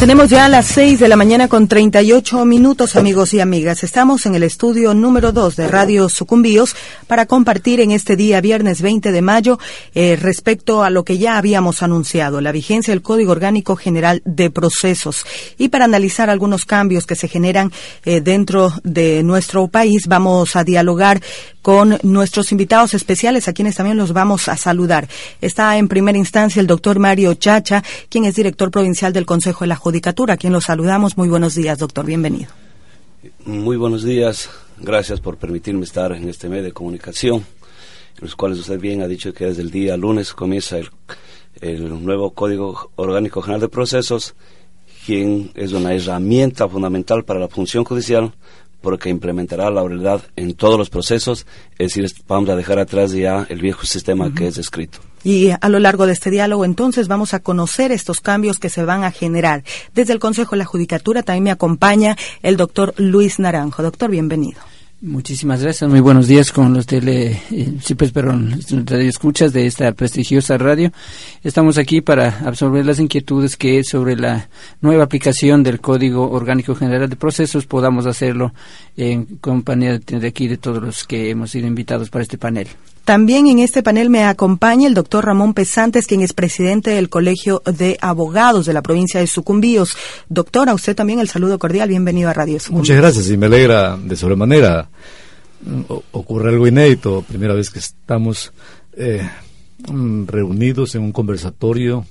Tenemos ya las 6 de la mañana con 38 minutos, amigos y amigas. Estamos en el estudio número 2 de Radio Sucumbíos para compartir en este día, viernes 20 de mayo, eh, respecto a lo que ya habíamos anunciado, la vigencia del Código Orgánico General de Procesos. Y para analizar algunos cambios que se generan eh, dentro de nuestro país, vamos a dialogar con nuestros invitados especiales, a quienes también los vamos a saludar. Está en primera instancia el doctor Mario Chacha, quien es director provincial del Consejo de la Judicatura, a quien lo saludamos. Muy buenos días, doctor. Bienvenido. Muy buenos días. Gracias por permitirme estar en este medio de comunicación, en los cuales usted bien ha dicho que desde el día lunes comienza el, el nuevo Código Orgánico General de Procesos, quien es una herramienta fundamental para la función judicial porque implementará la oralidad en todos los procesos, es decir, vamos a dejar atrás ya el viejo sistema que es escrito. Y a lo largo de este diálogo, entonces, vamos a conocer estos cambios que se van a generar. Desde el Consejo de la Judicatura también me acompaña el doctor Luis Naranjo. Doctor, bienvenido. Muchísimas gracias. Muy buenos días con los tele, eh, sí, pues, perdón, escuchas de esta prestigiosa radio. Estamos aquí para absorber las inquietudes que sobre la nueva aplicación del Código Orgánico General de Procesos podamos hacerlo en compañía de aquí de todos los que hemos sido invitados para este panel. También en este panel me acompaña el doctor Ramón Pesantes, quien es presidente del Colegio de Abogados de la provincia de Sucumbíos. Doctor, a usted también el saludo cordial. Bienvenido a Radio Sucumbíos. Muchas gracias y me alegra de sobremanera. ocurre algo inédito. Primera vez que estamos eh, reunidos en un conversatorio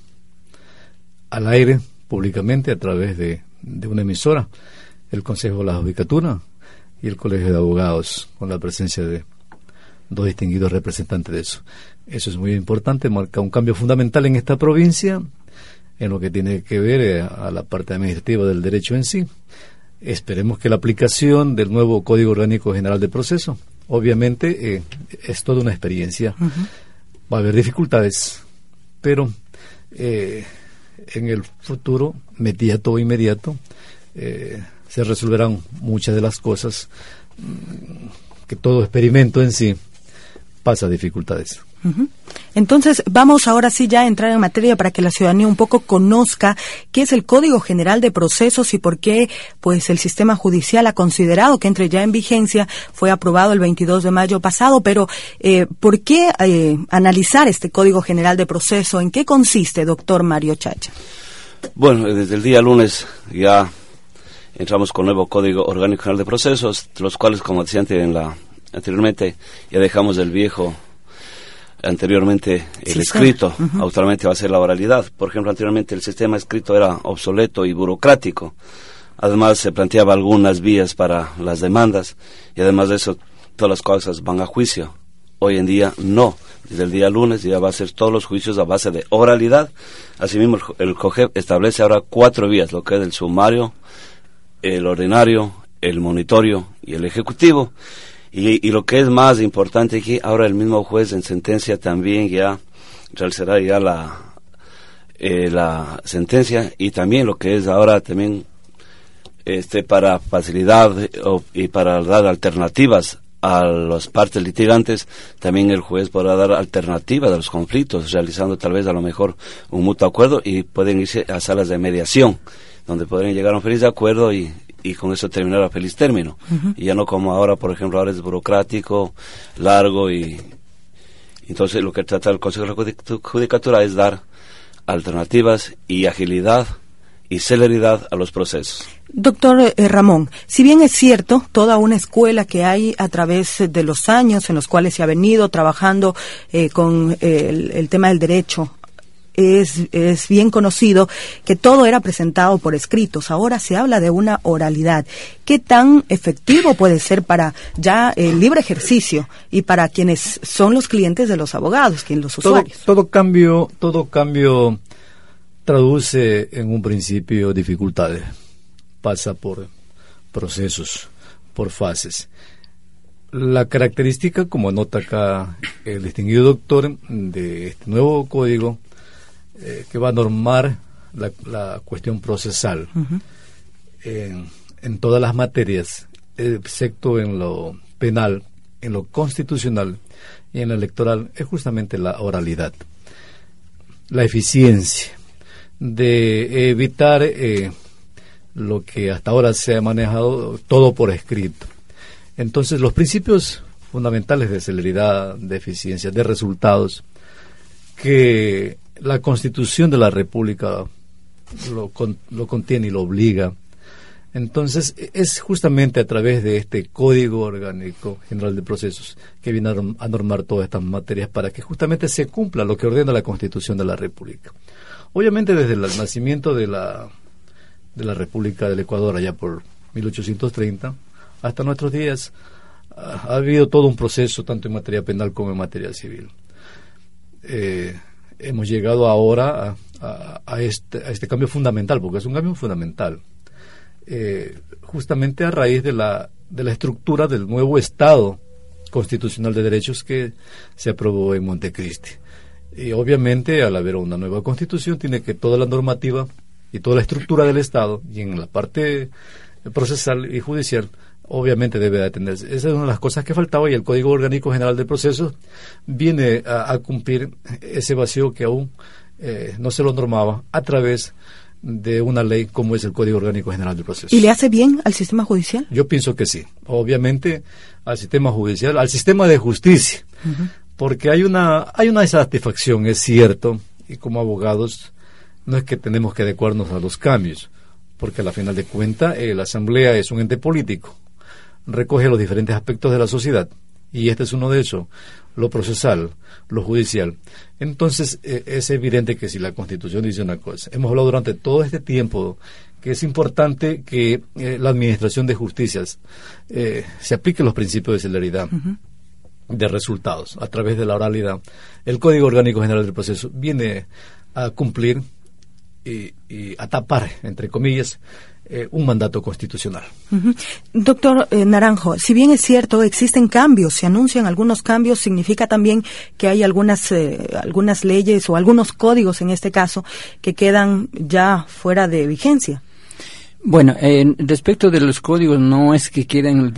al aire, públicamente, a través de, de una emisora, el Consejo de la Judicatura y el Colegio de Abogados, con la presencia de dos distinguidos representantes de eso. Eso es muy importante, marca un cambio fundamental en esta provincia, en lo que tiene que ver eh, a la parte administrativa del derecho en sí. Esperemos que la aplicación del nuevo Código Orgánico General de Proceso, obviamente, eh, es toda una experiencia. Va a haber dificultades, pero eh, en el futuro, inmediato o inmediato, se resolverán muchas de las cosas mm, que todo experimento en sí pasa dificultades. Entonces, vamos ahora sí ya a entrar en materia para que la ciudadanía un poco conozca qué es el Código General de Procesos y por qué pues el sistema judicial ha considerado que entre ya en vigencia, fue aprobado el 22 de mayo pasado, pero eh, ¿por qué eh, analizar este Código General de Proceso? ¿En qué consiste, doctor Mario Chacha? Bueno, desde el día lunes ya entramos con el nuevo Código Orgánico General de Procesos, los cuales, como decía en la anteriormente ya dejamos el viejo anteriormente el escrito, actualmente va a ser la oralidad. Por ejemplo, anteriormente el sistema escrito era obsoleto y burocrático. Además, se planteaba algunas vías para las demandas y además de eso, todas las cosas van a juicio. Hoy en día no. Desde el día lunes ya va a ser todos los juicios a base de oralidad. Asimismo, el COGEP establece ahora cuatro vías, lo que es el sumario, el ordinario, el monitorio y el ejecutivo. Y, lo que es más importante aquí, ahora el mismo juez en sentencia también ya realizará ya la, eh, la sentencia y también lo que es ahora también este para facilidad y para dar alternativas a las partes litigantes, también el juez podrá dar alternativas a los conflictos, realizando tal vez a lo mejor un mutuo acuerdo y pueden irse a salas de mediación, donde podrían llegar a un feliz acuerdo y, y con eso terminar a feliz término. Y ya no como ahora, por ejemplo, ahora es burocrático, largo y entonces lo que trata el Consejo de la Judicatura es dar alternativas y agilidad y celeridad a los procesos. Doctor eh, Ramón, si bien es cierto, toda una escuela que hay a través de los años en los cuales se ha venido trabajando eh, con eh, el, tema del derecho es, es bien conocido que todo era presentado por escritos. Ahora se habla de una oralidad. ¿Qué tan efectivo puede ser para ya el libre ejercicio y para quienes son los clientes de los abogados, quienes los usuarios? Todo cambio, todo cambio traduce en un principio dificultades. Pasa por procesos, por fases. La característica, como nota acá el distinguido doctor, de este nuevo código eh, que va a normar la, cuestión procesal en, todas las materias, excepto en lo penal, en lo constitucional y en lo electoral, es justamente la oralidad, la eficiencia. de evitar eh, lo que hasta ahora se ha manejado todo por escrito. Entonces, los principios fundamentales de celeridad, de eficiencia, de resultados, que la Constitución de la República lo, lo contiene y lo obliga. Entonces, es justamente a través de este Código Orgánico General de Procesos que viene a normar todas estas materias para que justamente se cumpla lo que ordena la Constitución de la República. Obviamente, desde el nacimiento de la, de la República del Ecuador, allá por 1830, hasta nuestros días, ha, habido todo un proceso, tanto en materia penal como en materia civil. Eh, hemos llegado ahora a, este, a, este, cambio fundamental, porque es un cambio fundamental, eh, justamente a raíz de la, de la estructura del nuevo Estado constitucional de derechos que se aprobó en Montecristi. Y obviamente, al haber una nueva constitución, tiene que toda la normativa y toda la estructura del Estado, y en la parte procesal y judicial, obviamente debe de atenderse. Esa es una de las cosas que faltaba y el Código Orgánico General de Procesos viene a, cumplir ese vacío que aún eh, no se lo normaba a través de una ley como es el Código Orgánico General de Procesos. ¿Y le hace bien al sistema judicial? Yo pienso que sí. Obviamente al sistema judicial, al sistema de justicia, porque hay una hay una satisfacción, es cierto, y como abogados no es que tenemos que adecuarnos a los cambios, porque a la final de cuentas eh, la Asamblea es un ente político recoge los diferentes aspectos de la sociedad y este es uno de esos, lo procesal, lo judicial. Entonces eh, es evidente que si la Constitución dice una cosa, hemos hablado durante todo este tiempo que es importante que eh, la Administración de Justicias eh, se aplique los principios de celeridad. de resultados a través de la oralidad. El Código Orgánico General del Proceso viene a cumplir y, y a tapar, entre comillas, eh, un mandato constitucional. Doctor eh, Naranjo, si bien es cierto, existen cambios, se anuncian algunos cambios, significa también que hay algunas, eh, algunas leyes o algunos códigos en este caso que quedan ya fuera de vigencia. Bueno, respecto de los códigos, no es que queden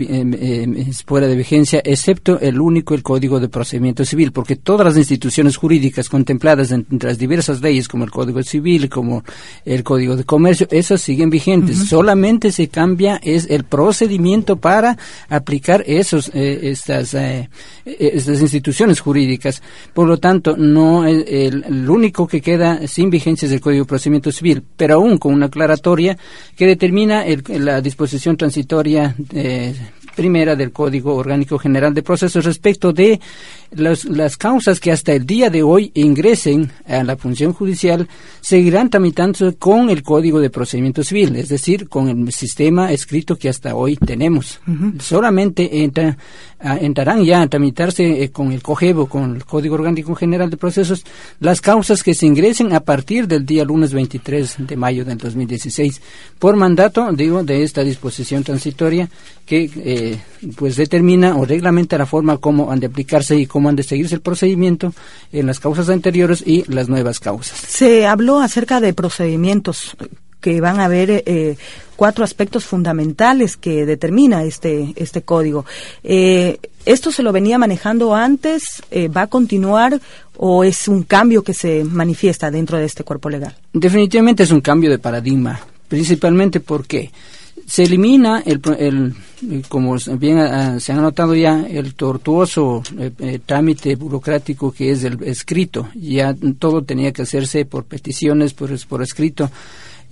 fuera de vigencia, excepto el único, el Código de Procedimiento Civil, porque todas las instituciones jurídicas contempladas entre las diversas leyes, como el Código Civil, como el Código de Comercio, esas siguen vigentes. Solamente se cambia es el procedimiento para aplicar esos, eh, estas, eh, estas instituciones jurídicas. Por lo tanto, no el, el, único que queda sin vigencia es el Código de Procedimiento Civil, pero aún con una aclaratoria que determina la disposición transitoria eh, primera del Código Orgánico General de Procesos respecto de las causas que hasta el día de hoy ingresen a la función judicial seguirán tramitándose con el Código de Procedimiento Civil, es decir, con el sistema escrito que hasta hoy tenemos. Solamente entra, entrarán ya a tramitarse eh, con el COGEBO, con el Código Orgánico General de Procesos, las causas que se ingresen a partir del día lunes 23 de mayo del 2016, por mandato, digo, de esta disposición transitoria que eh, pues determina o reglamenta la forma como han de aplicarse y cómo han de seguirse el procedimiento en las causas anteriores y las nuevas causas. Se habló acerca de procedimientos que van a haber eh, cuatro aspectos fundamentales que determina este este código. Eh, ¿Esto se lo venía manejando antes? Eh, ¿Va a continuar o es un cambio que se manifiesta dentro de este cuerpo legal? Definitivamente es un cambio de paradigma, principalmente porque se elimina el, el como bien ah, se ha notado ya el tortuoso eh, eh, trámite burocrático que es el escrito ya todo tenía que hacerse por peticiones por, por escrito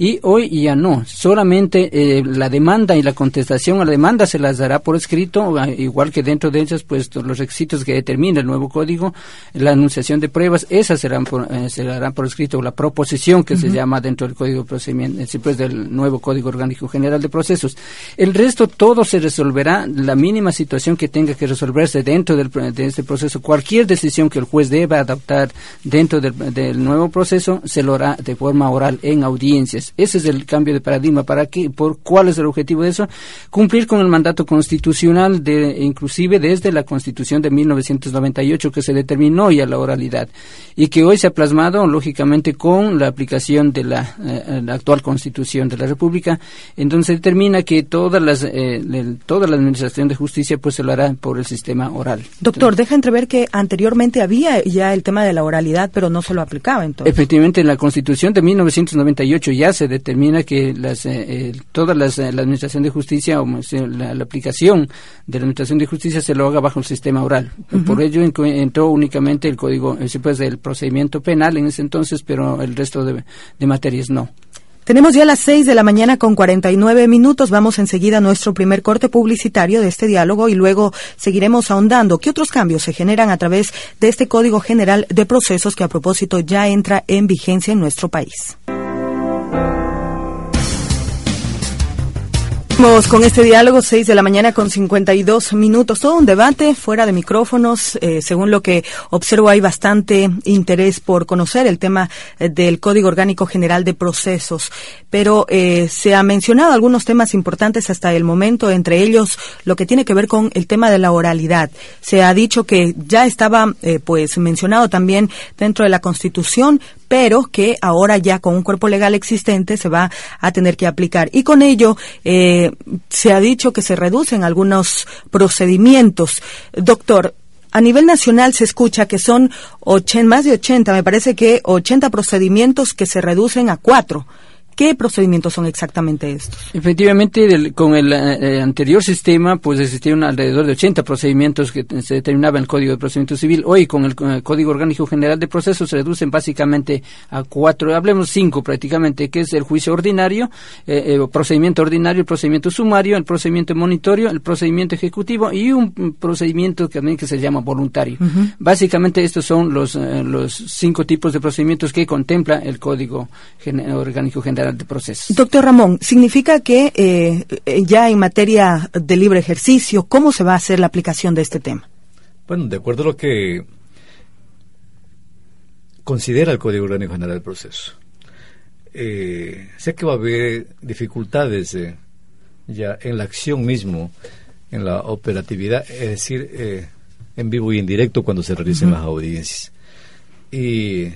y hoy ya no. Solamente eh, la demanda y la contestación a la demanda se las dará por escrito, ah, igual que dentro de ellas, pues los requisitos que determina el nuevo código, la anunciación de pruebas, esas serán por, eh, se darán por escrito, la proposición que se llama dentro del código procedimiento, después del nuevo código orgánico general de procesos. El resto todo se resolverá, la mínima situación que tenga que resolverse dentro del, de este proceso, cualquier decisión que el juez deba adoptar dentro del, del nuevo proceso, se lo hará de forma oral en audiencias Ese es el cambio de paradigma. ¿Para qué? ¿Por cuál es el objetivo de eso? Cumplir con el mandato constitucional, de, inclusive desde la Constitución de 1998 que se determinó ya la oralidad y que hoy se ha plasmado, lógicamente, con la aplicación de la, eh, actual Constitución de la República, entonces se determina que todas las, eh, toda la administración de justicia pues se lo hará por el sistema oral. Doctor, deja entrever que anteriormente había ya el tema de la oralidad, pero no se lo aplicaba entonces. Efectivamente, en la Constitución de 1998 ya se determina que las, eh, toda las, la administración de justicia o la, aplicación de la administración de justicia se lo haga bajo el sistema oral. Por ello entró únicamente el código, pues, del procedimiento penal en ese entonces, pero el resto de, de materias no. Tenemos ya las seis de la mañana con 49 minutos. Vamos enseguida a nuestro primer corte publicitario de este diálogo y luego seguiremos ahondando qué otros cambios se generan a través de este Código General de Procesos que a propósito ya entra en vigencia en nuestro país. Con este diálogo, 6 de la mañana con 52 minutos. Todo un debate fuera de micrófonos. Eh, según lo que observo, hay bastante interés por conocer el tema eh, del Código Orgánico General de Procesos. Pero eh, se han mencionado algunos temas importantes hasta el momento, entre ellos lo que tiene que ver con el tema de la oralidad. Se ha dicho que ya estaba pues mencionado también dentro de la Constitución, pero que ahora ya con un cuerpo legal existente se va a tener que aplicar. Y con ello eh, se ha dicho que se reducen algunos procedimientos. Doctor, a nivel nacional se escucha que son más de 80, me parece que 80 procedimientos que se reducen a cuatro. ¿Qué procedimientos son exactamente estos? Efectivamente, con el eh, anterior sistema, pues existían alrededor de 80 procedimientos que se determinaba en el Código de Procedimiento Civil. Hoy, con el, Código Orgánico General de Procesos, se reducen básicamente a cuatro, hablemos cinco prácticamente, que es el juicio ordinario, eh, eh procedimiento ordinario, el procedimiento sumario, el procedimiento monitorio, el procedimiento ejecutivo y un procedimiento que también que se llama voluntario. Básicamente, estos son los, eh, los cinco tipos de procedimientos que contempla el Código Orgánico General de proceso. Doctor Ramón, ¿significa que eh, eh, ya en materia de libre ejercicio, cómo se va a hacer la aplicación de este tema? Bueno, de acuerdo a lo que considera el Código Orgánico General del Proceso. Eh, sé que va a haber dificultades ya en la acción mismo, en la operatividad, es decir, en vivo y en directo cuando se realicen las audiencias. Y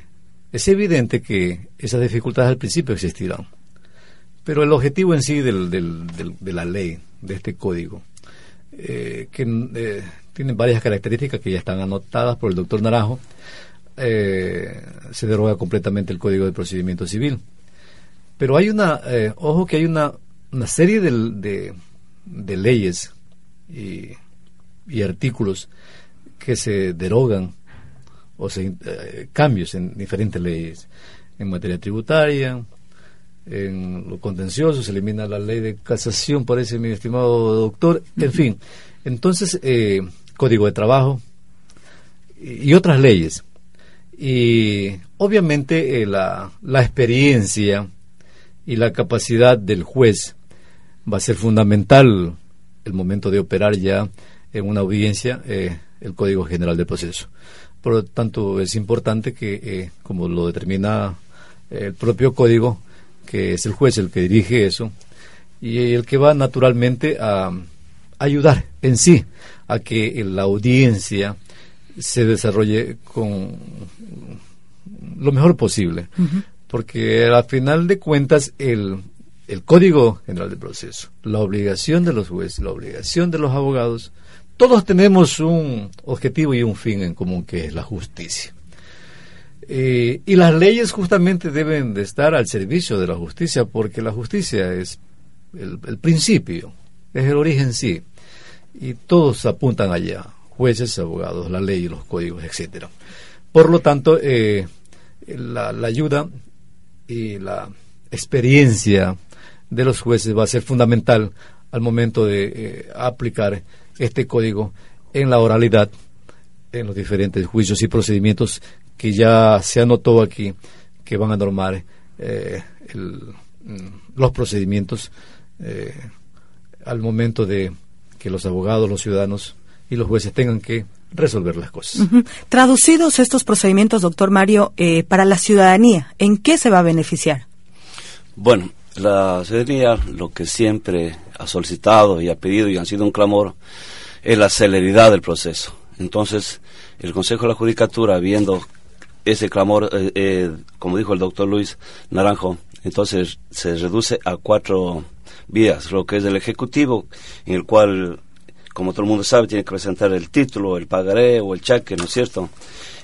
es evidente que esas dificultades al principio existirán, pero el objetivo en sí de la ley, de este código, eh, que eh, tiene varias características que ya están anotadas por el doctor Naranjo, eh, se deroga completamente el Código de Procedimiento Civil. Pero hay una, ojo que hay una, serie de, leyes y artículos que se derogan o sea, eh, cambios en diferentes leyes, en materia tributaria, en lo contencioso, se elimina la ley de casación, parece mi estimado doctor, en fin. Entonces, eh, Código de Trabajo y, otras leyes. Y obviamente eh, la, la experiencia y la capacidad del juez va a ser fundamental el momento de operar ya en una audiencia el Código General del Proceso. Por lo tanto, es importante que, eh, como lo determina el propio código, que es el juez el que dirige eso, y el que va naturalmente a ayudar en sí a que la audiencia se desarrolle con lo mejor posible. Porque al final de cuentas, el, el Código General del Proceso, la obligación de los jueces, la obligación de los abogados, todos tenemos un objetivo y un fin en común que es la justicia. Eh, y las leyes justamente deben de estar al servicio de la justicia porque la justicia es el, principio, es el origen sí. Y todos apuntan allá, jueces, abogados, la ley, los códigos, etcétera. Por lo tanto, eh, la, ayuda y la experiencia de los jueces va a ser fundamental al momento de eh, aplicar este código en la oralidad, en los diferentes juicios y procedimientos que ya se anotó aquí, que van a normar eh, mm, los procedimientos eh, al momento de que los abogados, los ciudadanos y los jueces tengan que resolver las cosas. Traducidos estos procedimientos, doctor Mario, eh, para la ciudadanía, ¿en qué se va a beneficiar? Bueno, la ciudadanía lo que siempre ha solicitado y ha pedido y han sido un clamor es la celeridad del proceso. Entonces, el Consejo de la Judicatura, viendo ese clamor, eh, eh, como dijo el doctor Luis Naranjo, entonces se reduce a cuatro vías, lo que es el Ejecutivo, en el cual, como todo el mundo sabe, tiene que presentar el título, el pagaré o el cheque, ¿no es cierto?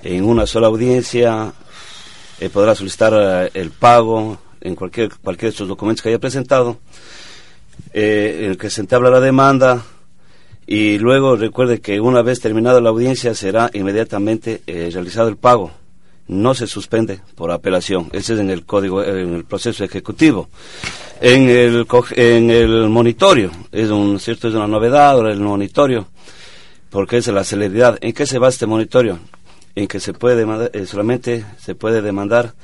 En una sola audiencia eh, podrá solicitar el pago en cualquier, cualquier de estos documentos que haya presentado, en el que se entabla la demanda, y luego recuerde que una vez terminada la audiencia será inmediatamente realizado el pago no se suspende por apelación. Ese es en el código, en el proceso ejecutivo. En el, en el monitorio, es un, cierto, es una novedad ahora el monitorio, porque es la celeridad. ¿En qué se basa este monitorio? En que se puede demandar, eh, solamente se puede demandar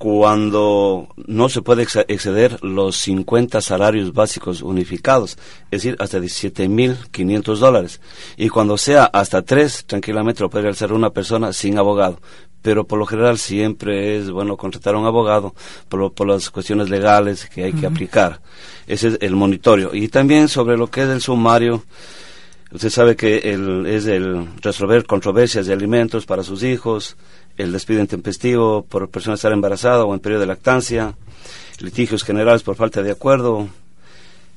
cuando no se puede exceder los 50 salarios básicos unificados, es decir, hasta 17.500 dólares. Y cuando sea hasta tres, tranquilamente lo puede realizar una persona sin abogado pero por lo general siempre es bueno contratar a un abogado por, por las cuestiones legales que hay que aplicar. Ese es el monitorio. Y también sobre lo que es el sumario, usted sabe que el, es el resolver controversias de alimentos para sus hijos, el despido intempestivo por persona estar embarazada o en periodo de lactancia, litigios generales por falta de acuerdo,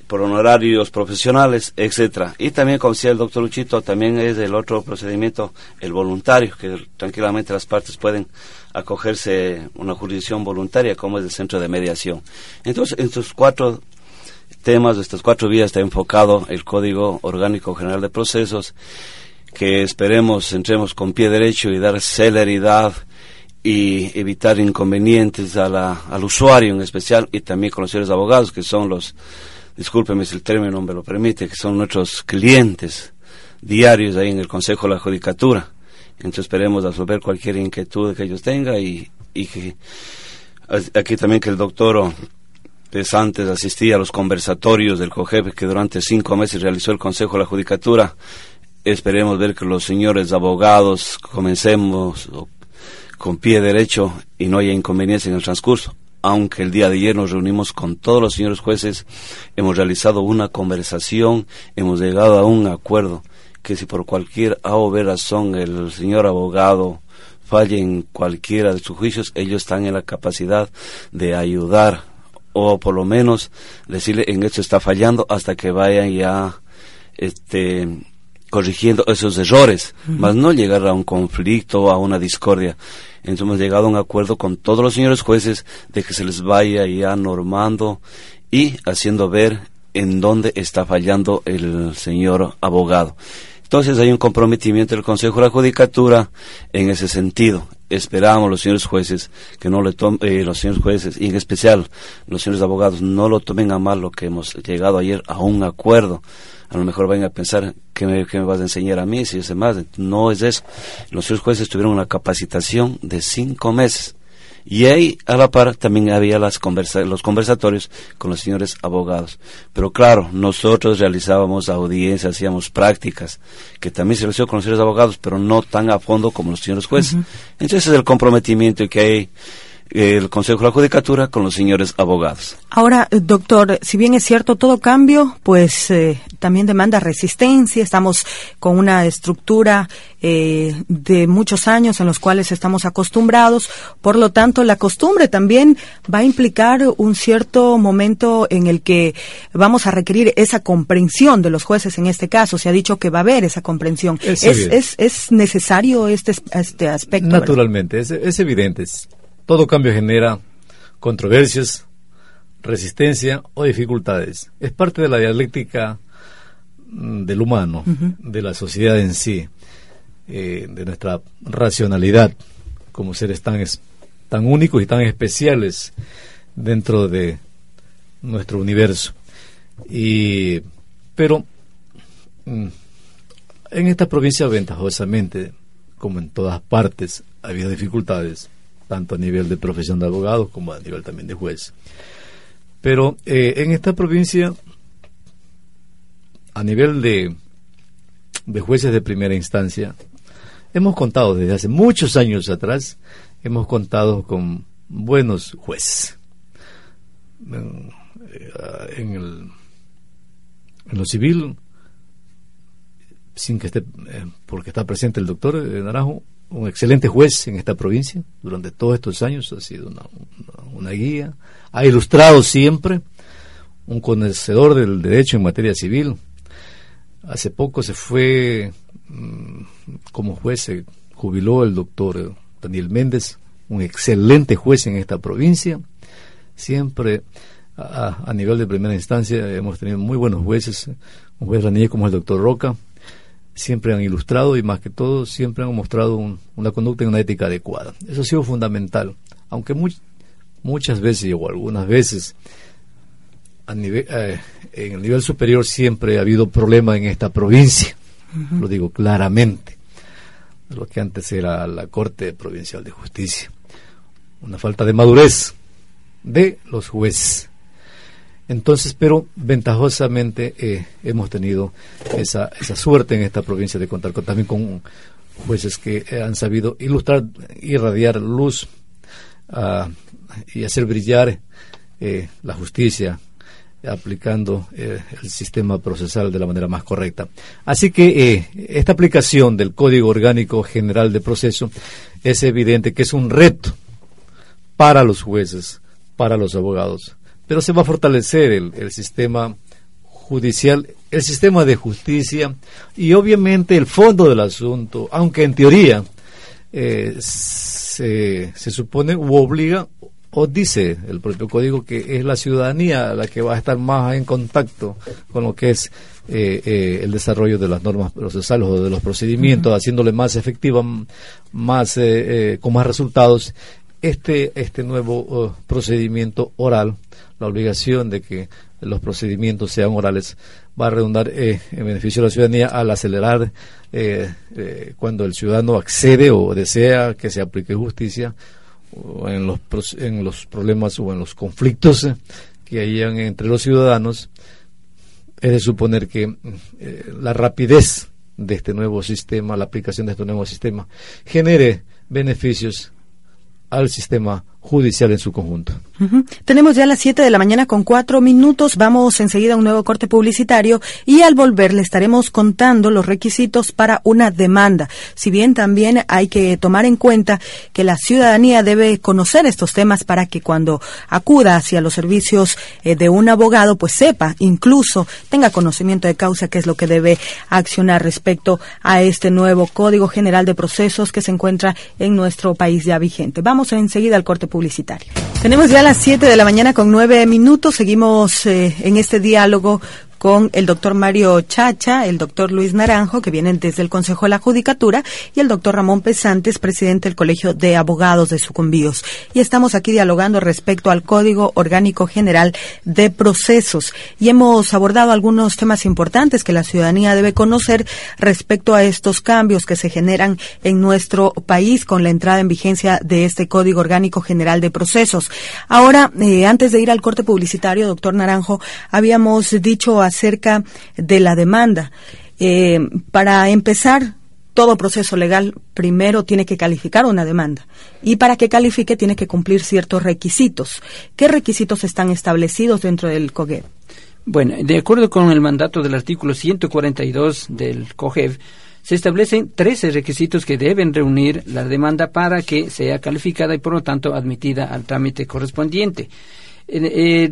por honorarios profesionales, etcétera. Y también, como decía el doctor Luchito, también es el otro procedimiento, el voluntario, que tranquilamente las partes pueden acogerse una jurisdicción voluntaria, como es el centro de mediación. Entonces, en estos cuatro temas, estas cuatro vías está enfocado el Código Orgánico General de Procesos, que esperemos entremos con pie derecho y dar celeridad y evitar inconvenientes a la, al usuario en especial y también con los señores abogados, que son los discúlpeme si el término me lo permite, que son nuestros clientes diarios ahí en el Consejo de la Judicatura. Entonces esperemos resolver cualquier inquietud que ellos tengan y, y que aquí también que el doctor antes asistía a los conversatorios del COGEP que durante cinco meses realizó el Consejo de la Judicatura. Esperemos ver que los señores abogados comencemos con pie derecho y no haya inconveniencia en el transcurso. Aunque el día de ayer nos reunimos con todos los señores jueces, hemos realizado una conversación, hemos llegado a un acuerdo que si por cualquier A o B razón el señor abogado falle en cualquiera de sus juicios, ellos están en la capacidad de ayudar o por lo menos decirle en esto está fallando hasta que vayan ya este corrigiendo esos errores, más no llegar a un conflicto, a una discordia. Entonces hemos llegado a un acuerdo con todos los señores jueces de que se les vaya ya normando y haciendo ver en dónde está fallando el señor abogado. Entonces hay un comprometimiento del Consejo de la Judicatura en ese sentido. Esperamos los señores jueces que no le tomen, eh, los señores jueces y en especial los señores abogados no lo tomen a mal lo que hemos llegado ayer a un acuerdo a lo mejor vayan a pensar que me, me vas a enseñar a mí, si es más. No es eso. Los señores jueces tuvieron una capacitación de cinco meses. Y ahí, a la par, también había las conversa los conversatorios con los señores abogados. Pero claro, nosotros realizábamos audiencias, hacíamos prácticas, que también se realizó con los señores abogados, pero no tan a fondo como los señores jueces. Entonces, es el comprometimiento que hay el Consejo de la Judicatura con los señores abogados. Ahora, eh, doctor, si bien es cierto todo cambio, pues eh, también demanda resistencia. Estamos con una estructura eh, de muchos años en los cuales estamos acostumbrados. Por lo tanto, la costumbre también va a implicar un cierto momento en el que vamos a requerir esa comprensión de los jueces en este caso. Se ha dicho que va a haber esa comprensión. Es, es, es, necesario este, este aspecto. Naturalmente, es, es evidente. Todo cambio genera controversias, resistencia o dificultades. Es parte de la dialéctica mm, del humano, de la sociedad en sí, eh, de nuestra racionalidad como seres tan, tan únicos y tan especiales dentro de nuestro universo. Y, pero mm, en esta provincia ventajosamente, como en todas partes, ha habido dificultades tanto a nivel de profesión de abogado como a nivel también de juez. Pero eh, en esta provincia, a nivel de, de jueces de primera instancia, hemos contado desde hace muchos años atrás, hemos contado con buenos jueces. en, el, en lo civil, sin que esté, eh, porque está presente el doctor eh, Naranjo, un excelente juez en esta provincia durante todos estos años, ha sido una, guía, ha ilustrado siempre, un conocedor del derecho en materia civil. Hace poco se fue mm, como juez, se jubiló el doctor Daniel Méndez, un excelente juez en esta provincia. Siempre a, nivel de primera instancia hemos tenido muy buenos jueces, un juez como el doctor Roca, siempre han ilustrado y más que todo siempre han mostrado una conducta y una ética adecuada. Eso ha sido fundamental, aunque muchas veces o algunas veces a nivel, eh, en el nivel superior siempre ha habido problemas en esta provincia, lo digo claramente, lo que antes era la Corte Provincial de Justicia. Una falta de madurez de los jueces entonces, pero ventajosamente eh, hemos tenido esa, esa suerte en esta provincia de contar con, también con jueces que han sabido ilustrar, irradiar luz uh, y hacer brillar eh, la justicia aplicando eh, el sistema procesal de la manera más correcta. Así que esta aplicación del Código Orgánico General de Proceso es evidente que es un reto para los jueces, para los abogados, pero se va a fortalecer el, sistema judicial, el sistema de justicia y obviamente el fondo del asunto, aunque en teoría eh, se, se, supone u obliga o dice el propio código que es la ciudadanía la que va a estar más en contacto con lo que es eh, eh, el desarrollo de las normas procesales o de los procedimientos, haciéndole más efectiva, más con más resultados este este nuevo procedimiento oral la obligación de que los procedimientos sean orales va a redundar eh, en beneficio de la ciudadanía al acelerar eh, eh, cuando el ciudadano accede o desea que se aplique justicia en los, en los problemas o en los conflictos que hayan entre los ciudadanos. Es de suponer que la rapidez de este nuevo sistema, la aplicación de este nuevo sistema, genere beneficios al sistema judicial en su conjunto. Tenemos ya las 7 de la mañana con cuatro minutos. Vamos enseguida a un nuevo corte publicitario y al volver le estaremos contando los requisitos para una demanda. Si bien también hay que tomar en cuenta que la ciudadanía debe conocer estos temas para que cuando acuda hacia los servicios eh, de un abogado, pues sepa, incluso tenga conocimiento de causa, qué es lo que debe accionar respecto a este nuevo Código General de Procesos que se encuentra en nuestro país ya vigente. Vamos enseguida al corte publicitario. Tenemos ya las 7 de la mañana con 9 minutos. Seguimos eh, en este diálogo con el doctor Mario Chacha, el doctor Luis Naranjo, que vienen desde el Consejo de la Judicatura, y el doctor Ramón Pesantes, presidente del Colegio de Abogados de Sucumbíos. Y estamos aquí dialogando respecto al Código Orgánico General de Procesos. Y hemos abordado algunos temas importantes que la ciudadanía debe conocer respecto a estos cambios que se generan en nuestro país con la entrada en vigencia de este Código Orgánico General de Procesos. Ahora, eh, antes de ir al corte publicitario, doctor Naranjo, habíamos dicho acerca de la demanda. Eh, para empezar, todo proceso legal primero tiene que calificar una demanda y para que califique tiene que cumplir ciertos requisitos. ¿Qué requisitos están establecidos dentro del COGEB? Bueno, de acuerdo con el mandato del artículo 142 del COGEB, se establecen 13 requisitos que deben reunir la demanda para que sea calificada y por lo tanto admitida al trámite correspondiente. Eh,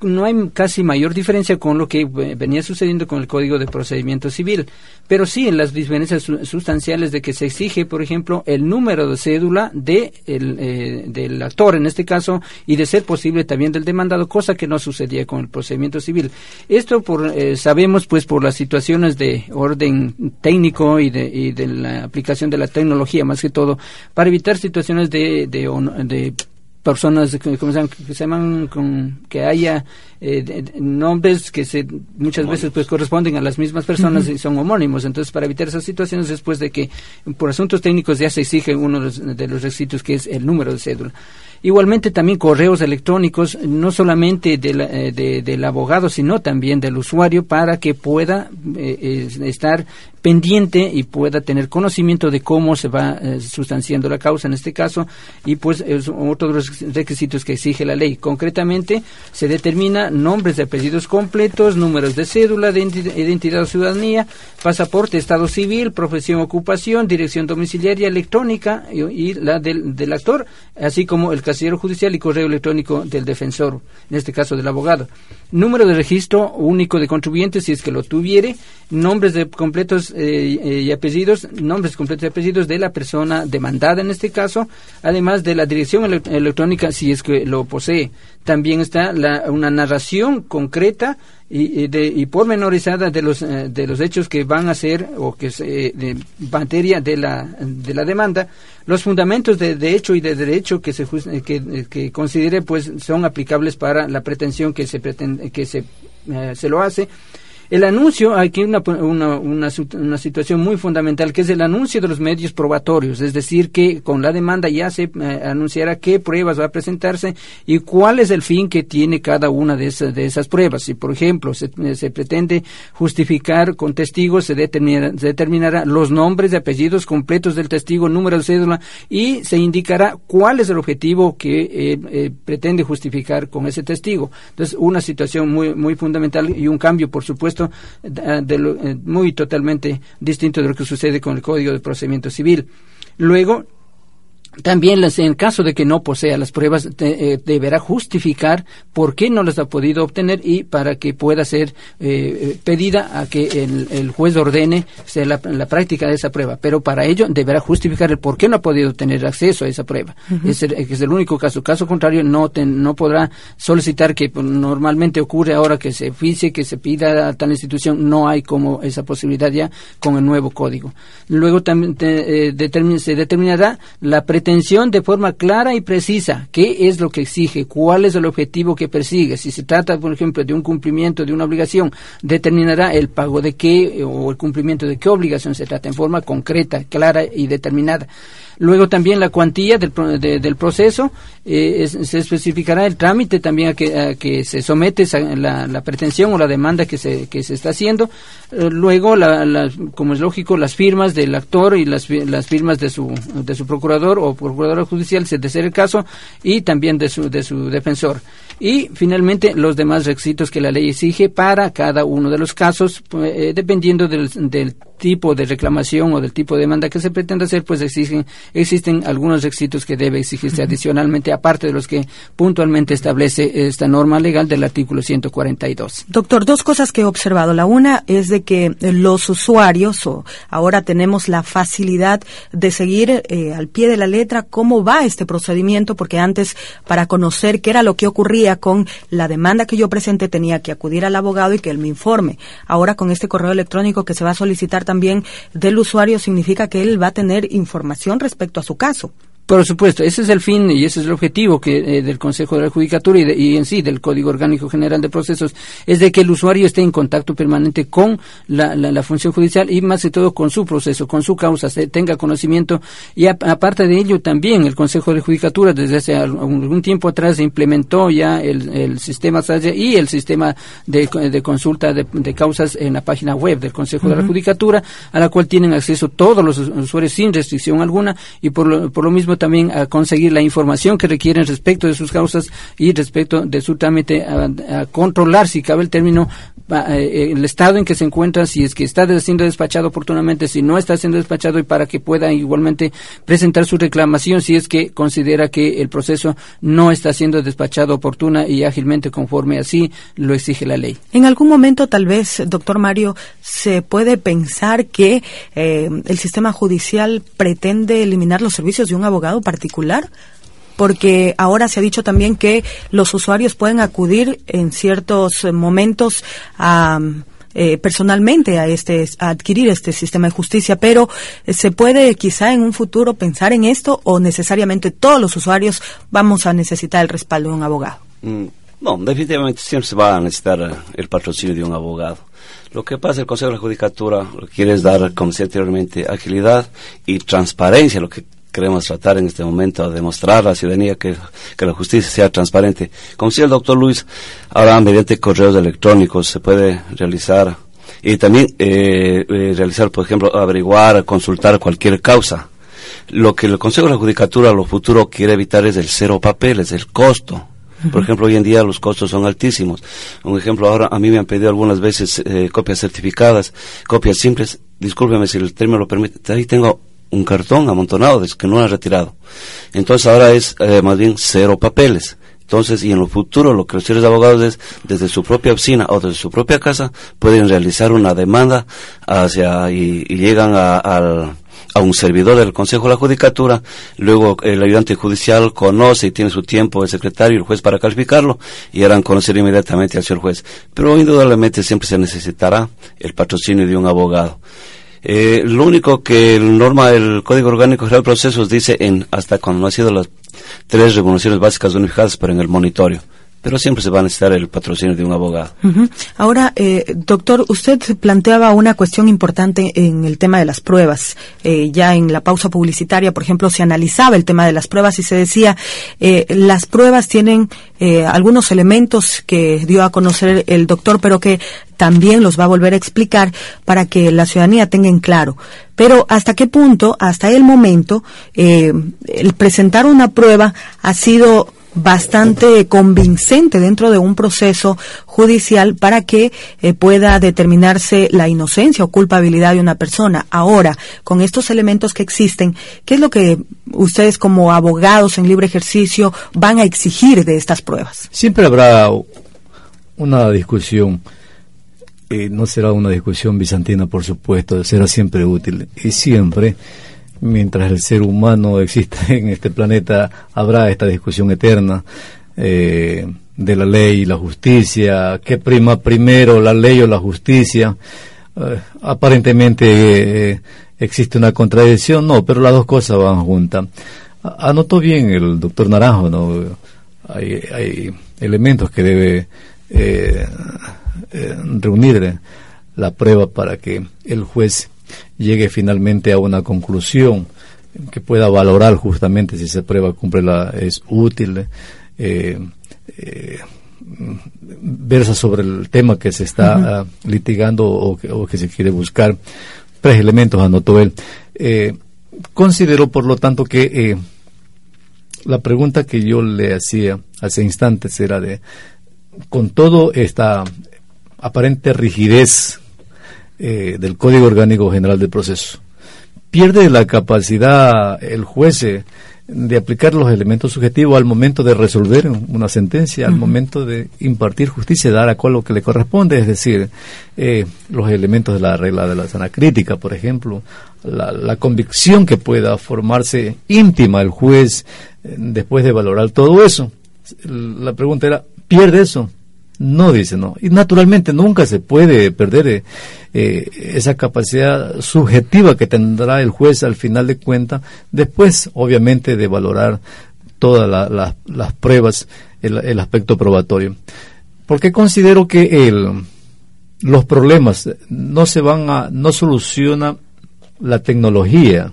no hay casi mayor diferencia con lo que eh, venía sucediendo con el Código de Procedimiento Civil, pero sí en las diferencias sustanciales de que se exige, por ejemplo, el número de cédula de el, eh, del actor en este caso y de ser posible también del demandado, cosa que no sucedía con el procedimiento civil. Esto por, eh, sabemos pues por las situaciones de orden técnico y de, y de la aplicación de la tecnología más que todo para evitar situaciones de, de personas que, se llaman con, que haya eh, nombres que se muchas veces pues corresponden a las mismas personas y son homónimos. Entonces para evitar esas situaciones después de que por asuntos técnicos ya se exige uno de los requisitos que es el número de cédula Igualmente también correos electrónicos, no solamente eh, del abogado, sino también del usuario, para que pueda eh, estar pendiente y pueda tener conocimiento de cómo se va eh, sustanciando la causa en este caso. Y pues es otro de los requisitos que exige la ley. Concretamente, se determina nombres de apellidos completos, números de cédula, de identidad o ciudadanía, pasaporte, estado civil, profesión, ocupación, dirección domiciliaria electrónica y, la del, del, actor, así como el casillero judicial y correo electrónico del defensor, en este caso del abogado. Número de registro único de contribuyentes, si es que lo tuviere, nombres de completos eh, eh, y apellidos, nombres completos y apellidos de la persona demandada en este caso, además de la dirección electrónica, si es que lo posee. También está la, una narración concreta y, de, y pormenorizada de los, eh, de los hechos que van a ser o que se, de materia de la, de la demanda, los fundamentos de, de hecho y de derecho que se que, que considere pues son aplicables para la pretensión que se pretende, que se, eh, se lo hace el anuncio, aquí una, una, una, una, situación muy fundamental, que es el anuncio de los medios probatorios, es decir, que con la demanda ya se eh, anunciará qué pruebas va a presentarse y cuál es el fin que tiene cada una de esas, de esas pruebas. Si, por ejemplo, se, eh, se pretende justificar con testigos, se, determinará los nombres y apellidos completos del testigo, número de cédula y se indicará cuál es el objetivo que eh, pretende justificar con ese testigo. Entonces, una situación muy, muy fundamental y un cambio, por supuesto, de, eh, muy totalmente distinto de lo que sucede con el Código de Procedimiento Civil. Luego, también en caso de que no posea las pruebas eh, deberá justificar por qué no las ha podido obtener y para que pueda ser eh, eh, pedida a que el, juez ordene la, práctica de esa prueba. Pero para ello deberá justificar el por qué no ha podido tener acceso a esa prueba. es, el, es, el, único caso. Caso contrario, no, no podrá solicitar que pues, normalmente ocurre ahora que se oficie, que se pida a tal institución. No hay como esa posibilidad ya con el nuevo código. Luego también se determinará la Atención de forma clara y precisa qué es lo que exige, cuál es el objetivo que persigue. Si se trata, por ejemplo, de un cumplimiento de una obligación, determinará el pago de qué o el cumplimiento de qué obligación se trata en forma concreta, clara y determinada. Luego también la cuantía del, del proceso, eh, se especificará el trámite también a que, que se somete la, la, pretensión o la demanda que se, que se está haciendo. Eh, luego, la, como es lógico, las firmas del actor y las, las firmas de su, de su procurador o procuradora judicial, de ser el caso, y también de su, de su defensor. Y finalmente, los demás requisitos que la ley exige para cada uno de los casos, pues, eh, dependiendo del tipo de reclamación o del tipo de demanda que se pretenda hacer, pues exigen, existen algunos requisitos que debe exigirse adicionalmente, aparte de los que puntualmente establece esta norma legal del artículo 142. Doctor, dos cosas que he observado. La una es de que los usuarios, o ahora tenemos la facilidad de seguir eh, al pie de la letra cómo va este procedimiento, porque antes, para conocer qué era lo que ocurría con la demanda que yo presenté, tenía que acudir al abogado y que él me informe. Ahora, con este correo electrónico que se va a solicitar también del usuario significa que él va a tener información respecto a su caso. Por supuesto, ese es el fin y ese es el objetivo que, eh, del Consejo de la Judicatura y, en sí del Código Orgánico General de Procesos, es de que el usuario esté en contacto permanente con la, la, función judicial y más que todo con su proceso, con su causa, se tenga conocimiento. Y aparte de ello también el Consejo de Judicatura desde hace algún tiempo atrás implementó ya el, el sistema SAYA y el sistema de, de consulta de, de, causas en la página web del Consejo de la Judicatura, a la cual tienen acceso todos los usuarios sin restricción alguna y por lo, por lo mismo también a conseguir la información que requieren respecto de sus causas y respecto de su trámite, a, controlar, si cabe el término, eh, el estado en que se encuentra, si es que está siendo despachado oportunamente, si no está siendo despachado y para que pueda igualmente presentar su reclamación si es que considera que el proceso no está siendo despachado oportuna y ágilmente conforme así lo exige la ley. En algún momento, tal vez, doctor Mario, se puede pensar que eh, el sistema judicial pretende eliminar los servicios de un abogado particular? porque ahora se ha dicho también que los usuarios pueden acudir en ciertos momentos a eh, personalmente a este a adquirir este sistema de justicia, pero eh, se puede quizá en un futuro pensar en esto o necesariamente todos los usuarios vamos a necesitar el respaldo de un abogado. Mm, no, definitivamente siempre se va a necesitar eh, el patrocinio de un abogado. Lo que pasa, el Consejo de la Judicatura lo que quiere es dar, como decía anteriormente, agilidad y transparencia, lo que queremos tratar en este momento a demostrar a la ciudadanía que, que la justicia sea transparente. Como decía el doctor Luis, ahora mediante correos electrónicos se puede realizar y también eh, eh, realizar, por ejemplo, averiguar, consultar cualquier causa. lo que el Consejo de la Judicatura a lo futuro quiere evitar es el cero papeles, el costo. Por ejemplo, hoy en día los costos son altísimos. Un ejemplo, ahora a mí me han pedido algunas veces eh, copias certificadas, copias simples. Discúlpeme si el término lo permite. Ahí tengo un cartón amontonado desde que no han retirado. Entonces ahora es eh, más bien cero papeles. Entonces, y en lo futuro, lo que los señores abogados es, desde su propia oficina o desde su propia casa, pueden realizar una demanda hacia, y, llegan a, a un servidor del Consejo de la Judicatura, luego el ayudante judicial conoce y tiene su tiempo el secretario y el juez para calificarlo y harán conocer inmediatamente al señor juez. Pero indudablemente siempre se necesitará el patrocinio de un abogado. Eh, lo único que el norma del Código Orgánico General de Procesos dice en hasta cuando no ha sido las tres revoluciones básicas unificadas, pero en el monitorio pero siempre se va a necesitar el patrocinio de un abogado. Ahora, eh, doctor, usted planteaba una cuestión importante en el tema de las pruebas. Eh, ya en la pausa publicitaria, por ejemplo, se analizaba el tema de las pruebas y se decía, eh, las pruebas tienen eh, algunos elementos que dio a conocer el doctor, pero que también los va a volver a explicar para que la ciudadanía tenga en claro. Pero hasta qué punto, hasta el momento, eh, el presentar una prueba ha sido bastante convincente dentro de un proceso judicial para que eh, pueda determinarse la inocencia o culpabilidad de una persona. Ahora, con estos elementos que existen, ¿qué es lo que ustedes como abogados en libre ejercicio van a exigir de estas pruebas? Siempre habrá una discusión. Eh, no será una discusión bizantina, por supuesto, será siempre útil. Y siempre mientras el ser humano exista en este planeta, habrá esta discusión eterna eh, de la ley y la justicia, qué prima primero, la ley o la justicia. Eh, aparentemente eh, existe una contradicción, no, pero las dos cosas van juntas. Anotó bien el doctor Naranjo, ¿no? Hay, hay elementos que debe reunir la prueba para que el juez llegue finalmente a una conclusión que pueda valorar justamente si esa prueba cumple la, es útil, eh, eh, versa sobre el tema que se está ah, litigando o que, se quiere buscar. Tres elementos anotó él. Eh, considero, por lo tanto, que eh, la pregunta que yo le hacía hace instantes era de, con todo esta aparente rigidez eh, del Código Orgánico General del Proceso. Pierde la capacidad el juez eh, de aplicar los elementos subjetivos al momento de resolver una sentencia, al momento de impartir justicia, dar a cual lo que le corresponde, es decir, eh, los elementos de la regla de la sana crítica, por ejemplo, la, convicción que pueda formarse íntima el juez después de valorar todo eso. La pregunta era, ¿pierde eso? No, dice, no. Y naturalmente nunca se puede perder eh, eh, esa capacidad subjetiva que tendrá el juez al final de cuentas, después, obviamente, de valorar todas las pruebas, el, aspecto probatorio. Porque considero que el, los problemas no se van a, no soluciona la tecnología,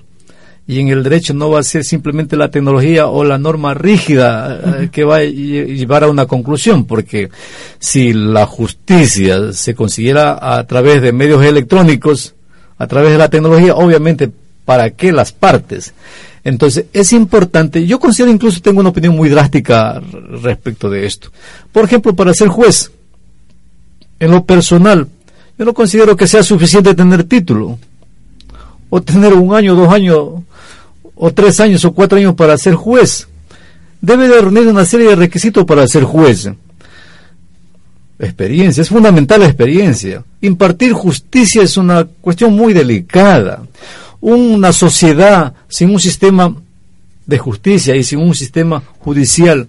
y en el derecho no va a ser simplemente la tecnología o la norma rígida eh, que va a llevar a una conclusión, porque si la justicia se consiguiera a través de medios electrónicos, a través de la tecnología, obviamente, ¿para qué las partes? Entonces, es importante, yo considero incluso, tengo una opinión muy drástica respecto de esto. Por ejemplo, para ser juez, en lo personal, yo no considero que sea suficiente tener título o tener un año, dos años o tres años o cuatro años para ser juez. Debe de reunir una serie de requisitos para ser juez. Experiencia, es fundamental la experiencia. Impartir justicia es una cuestión muy delicada. Una sociedad sin un sistema de justicia y sin un sistema judicial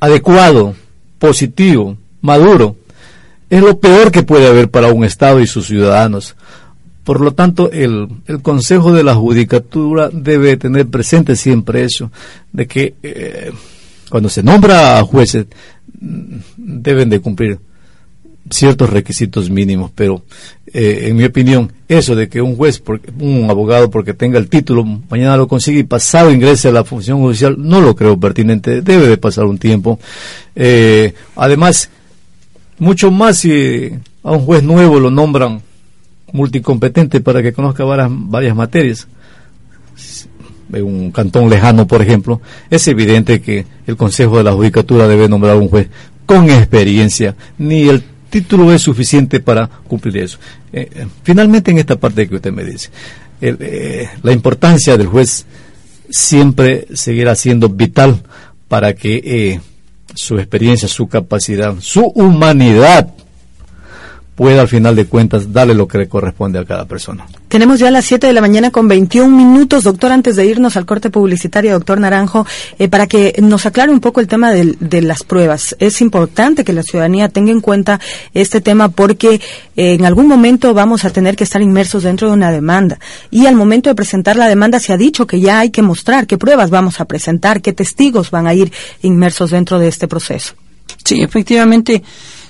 adecuado, positivo, maduro, es lo peor que puede haber para un Estado y sus ciudadanos. Por lo tanto, el, el, Consejo de la Judicatura debe tener presente siempre eso, de que eh, cuando se nombra a jueces mm, deben de cumplir ciertos requisitos mínimos, pero eh, en mi opinión, eso de que un juez, un abogado, porque tenga el título, mañana lo consigue y pasado ingrese a la función judicial, no lo creo pertinente, debe de pasar un tiempo. Eh, además, mucho más si a un juez nuevo lo nombran multicompetente para que conozca varias, varias materias. en un cantón lejano, por ejemplo, es evidente que el Consejo de la Judicatura debe nombrar un juez con experiencia, ni el título es suficiente para cumplir eso. Eh, eh, finalmente, en esta parte que usted me dice, eh, la importancia del juez siempre seguirá siendo vital para que su experiencia, su capacidad, su humanidad pueda al final de cuentas darle lo que le corresponde a cada persona. Tenemos ya las 7 de la mañana con 21 minutos, doctor, antes de irnos al corte publicitario, doctor Naranjo, eh, para que nos aclare un poco el tema de, las pruebas. Es importante que la ciudadanía tenga en cuenta este tema porque eh, en algún momento vamos a tener que estar inmersos dentro de una demanda y al momento de presentar la demanda se ha dicho que ya hay que mostrar qué pruebas vamos a presentar, qué testigos van a ir inmersos dentro de este proceso. Sí, efectivamente.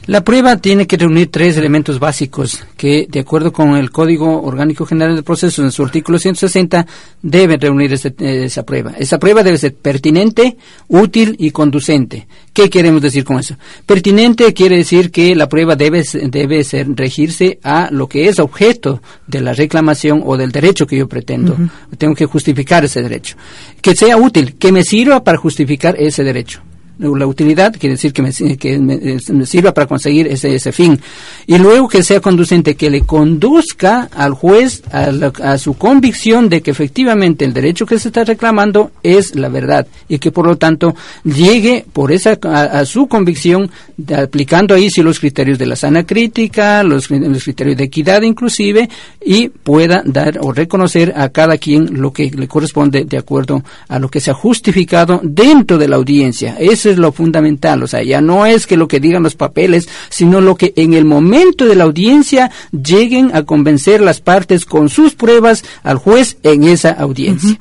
La prueba tiene que reunir tres elementos básicos que, de acuerdo con el Código Orgánico General de Procesos, en su artículo 160, deben reunir eh, esa prueba. Esa prueba debe ser pertinente, útil y conducente. ¿Qué queremos decir con eso? Pertinente quiere decir que la prueba debe, debe ser, regirse a lo que es objeto de la reclamación o del derecho que yo pretendo. Tengo que justificar ese derecho. Que sea útil, que me sirva para justificar ese derecho la utilidad quiere decir que me, sirva para conseguir ese, ese fin. Y luego que sea conducente, que le conduzca al juez a, su convicción de que efectivamente el derecho que se está reclamando es la verdad y que por lo tanto llegue por esa a, su convicción aplicando ahí sí los criterios de la sana crítica, los, los criterios de equidad inclusive y pueda dar o reconocer a cada quien lo que le corresponde de acuerdo a lo que se ha justificado dentro de la audiencia. Eso es lo fundamental, o sea, ya no es que lo que digan los papeles, sino lo que en el momento de la audiencia lleguen a convencer las partes con sus pruebas al juez en esa audiencia.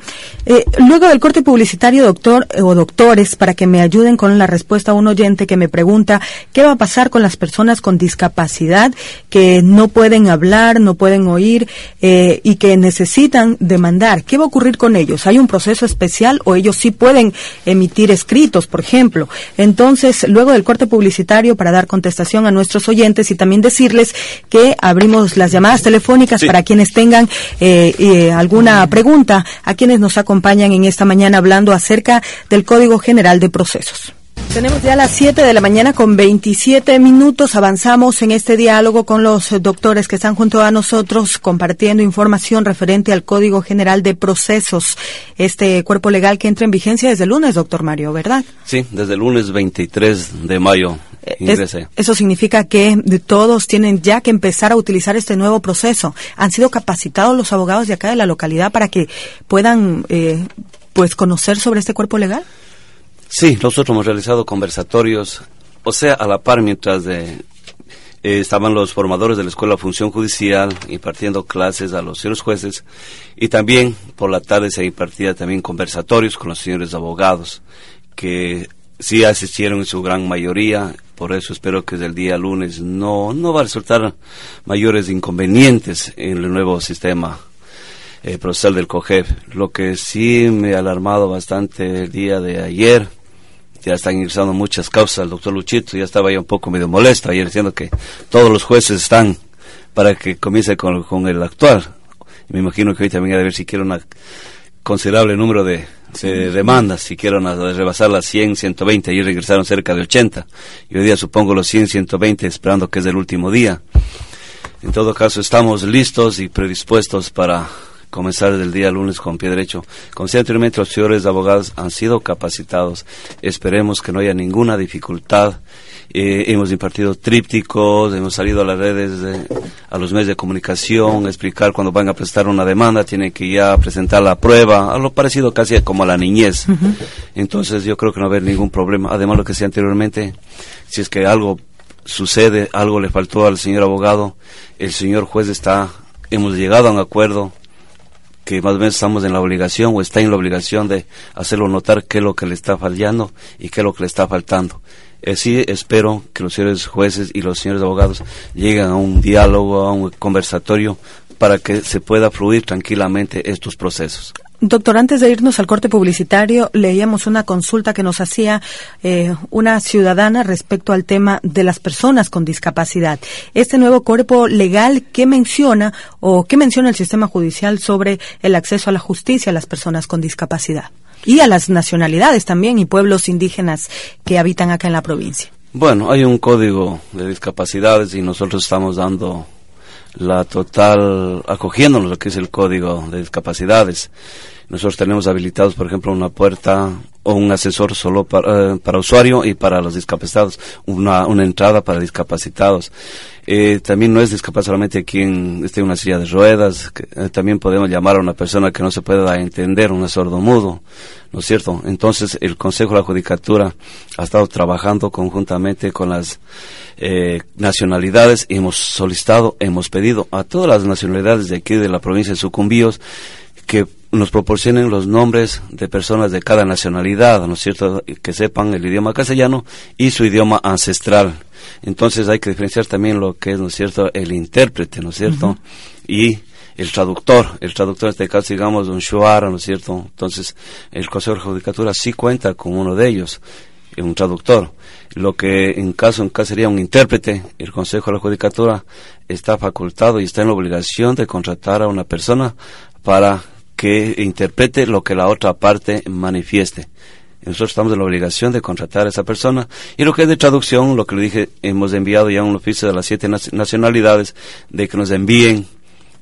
Eh, luego del corte publicitario, doctor eh, o doctores, para que me ayuden con la respuesta a un oyente que me pregunta qué va a pasar con las personas con discapacidad que no pueden hablar, no pueden oír eh, y que necesitan demandar. ¿Qué va a ocurrir con ellos? ¿Hay un proceso especial o ellos sí pueden emitir escritos, por ejemplo? Entonces, luego del corte publicitario, para dar contestación a nuestros oyentes y también decirles que abrimos las llamadas telefónicas para quienes tengan eh, eh, alguna pregunta, a quienes nos acompañan en esta mañana hablando acerca del Código General de Procesos. Tenemos ya las 7 de la mañana con 27 minutos. Avanzamos en este diálogo con los doctores que están junto a nosotros compartiendo información referente al Código General de Procesos, este cuerpo legal que entra en vigencia desde el lunes, doctor Mario, ¿verdad? Sí, desde el lunes 23 de mayo. Ingrese. eso significa que todos tienen ya que empezar a utilizar este nuevo proceso. ¿Han sido capacitados los abogados de acá de la localidad para que puedan eh, pues conocer sobre este cuerpo legal? Sí, nosotros hemos realizado conversatorios, o sea, a la par mientras de, eh, estaban los formadores de la Escuela de Función Judicial impartiendo clases a los señores jueces y también por la tarde se impartía también conversatorios con los señores abogados que sí asistieron en su gran mayoría, por eso espero que desde el día lunes no, no va a resultar mayores inconvenientes en el nuevo sistema eh, procesal del COGEF. Lo que sí me ha alarmado bastante el día de ayer ya están ingresando muchas causas. El doctor Luchito ya estaba ya un poco medio molesto ayer diciendo que todos los jueces están para que comience con, con el actual. me imagino que hoy también debe haber siquiera un considerable número de, demandas, si quieren rebasar las 100, 120, ayer regresaron cerca de 80, y hoy día supongo los 100, 120, esperando que es el último día. En todo caso, estamos listos y predispuestos para comenzar el día lunes con pie derecho. Como decía anteriormente, los señores abogados han sido capacitados. Esperemos que no haya ninguna dificultad. Eh, hemos impartido trípticos, hemos salido a las redes, a los medios de comunicación, explicar cuando van a presentar una demanda, tienen que ya presentar la prueba, algo parecido casi como a la niñez. Entonces yo creo que no va a haber ningún problema. Además, lo que decía anteriormente, si es que algo sucede, algo le faltó al señor abogado, el señor juez está, hemos llegado a un acuerdo, que más o menos estamos en la obligación o está en la obligación de hacerlo notar qué es lo que le está fallando y qué es lo que le está faltando. Así espero que los señores jueces y los señores abogados lleguen a un diálogo, a un conversatorio para que se pueda fluir tranquilamente estos procesos. Doctor, antes de irnos al corte publicitario, leíamos una consulta que nos hacía eh, una ciudadana respecto al tema de las personas con discapacidad. Este nuevo cuerpo legal, ¿qué menciona o qué menciona el sistema judicial sobre el acceso a la justicia a las personas con discapacidad? Y a las nacionalidades también y pueblos indígenas que habitan acá en la provincia. Bueno, hay un código de discapacidades y nosotros estamos dando la total, acogiéndonos lo que es el código de discapacidades. Nosotros tenemos habilitados, por ejemplo, una puerta o un asesor solo para, eh, para usuario y para los discapacitados, una, una entrada para discapacitados. Eh, también no es discapacidad solamente quien esté en una silla de ruedas, eh, también podemos llamar a una persona que no se pueda entender, un sordo mudo, ¿no es cierto? Entonces el Consejo de la Judicatura ha estado trabajando conjuntamente con las eh, nacionalidades y hemos solicitado, hemos pedido a todas las nacionalidades de aquí de la provincia de Sucumbíos que nos proporcionen los nombres de personas de cada nacionalidad, ¿no es cierto?, que sepan el idioma castellano y su idioma ancestral. Entonces hay que diferenciar también lo que es, ¿no es cierto?, el intérprete, ¿no es cierto?, y el traductor. El traductor en este caso, digamos, un shuara, ¿no es cierto? Entonces, el Consejo de Judicatura sí cuenta con uno de ellos, un traductor. Lo que en caso en caso sería un intérprete, el Consejo de la Judicatura está facultado y está en la obligación de contratar a una persona para que interprete lo que la otra parte manifieste. Nosotros estamos en la obligación de contratar a esa persona. Y lo que es de traducción, lo que le dije, hemos enviado ya un oficio de las siete nacionalidades de que nos envíen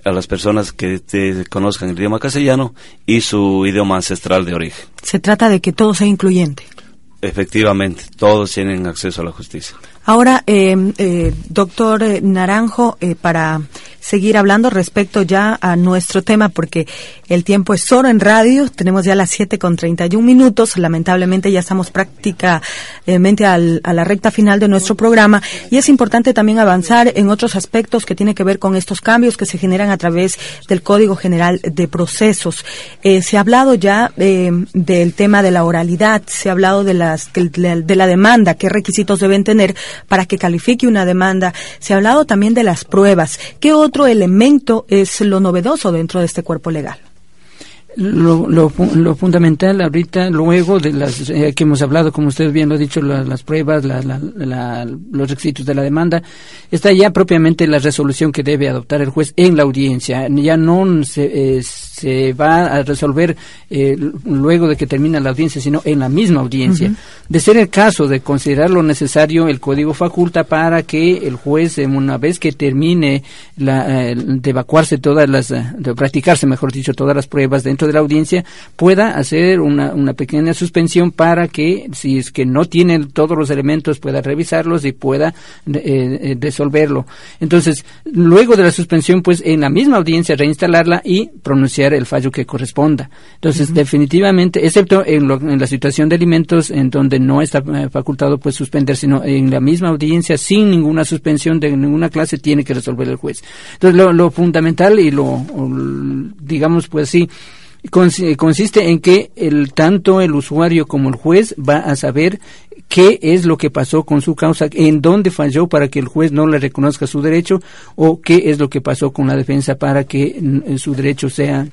a las personas que conozcan el idioma castellano y su idioma ancestral de origen. Se trata de que todo sea incluyente. Efectivamente, todos tienen acceso a la justicia. Ahora, eh, eh, doctor eh, Naranjo, para seguir hablando respecto ya a nuestro tema, porque el tiempo es solo en radio, tenemos ya las 7 con 31 minutos, lamentablemente ya estamos prácticamente al, a la recta final de nuestro programa y es importante también avanzar en otros aspectos que tienen que ver con estos cambios que se generan a través del Código General de Procesos. se ha hablado ya del tema de la oralidad, se ha hablado de, las, de la demanda, qué requisitos deben tener para que califique una demanda. Se ha hablado también de las pruebas. ¿Qué otro elemento es lo novedoso dentro de este cuerpo legal? Lo, lo, fundamental ahorita, luego de las eh, que hemos hablado, como usted bien lo ha dicho, las pruebas, los requisitos de la demanda, está ya propiamente la resolución que debe adoptar el juez en la audiencia. Ya no se, eh, se va a resolver eh, luego de que termina la audiencia, sino en la misma audiencia. De ser el caso de considerar lo necesario, el código faculta para que el juez, una vez que termine la, de evacuarse todas las, de practicarse, mejor dicho, todas las pruebas dentro de la audiencia, pueda hacer una, una pequeña suspensión para que, si es que no tiene todos los elementos, pueda revisarlos y pueda eh, eh, resolverlo. Entonces, luego de la suspensión, pues en la misma audiencia reinstalarla y pronunciar el fallo que corresponda. Entonces, definitivamente, excepto en, en, la situación de alimentos, en donde no está eh, facultado pues suspender, sino en la misma audiencia, sin ninguna suspensión de ninguna clase, tiene que resolver el juez. Entonces, lo, lo fundamental y lo, digamos, pues sí, consiste en que el tanto el usuario como el juez va a saber qué es lo que pasó con su causa, en dónde falló para que el juez no le reconozca su derecho o qué es lo que pasó con la defensa para que su derecho sea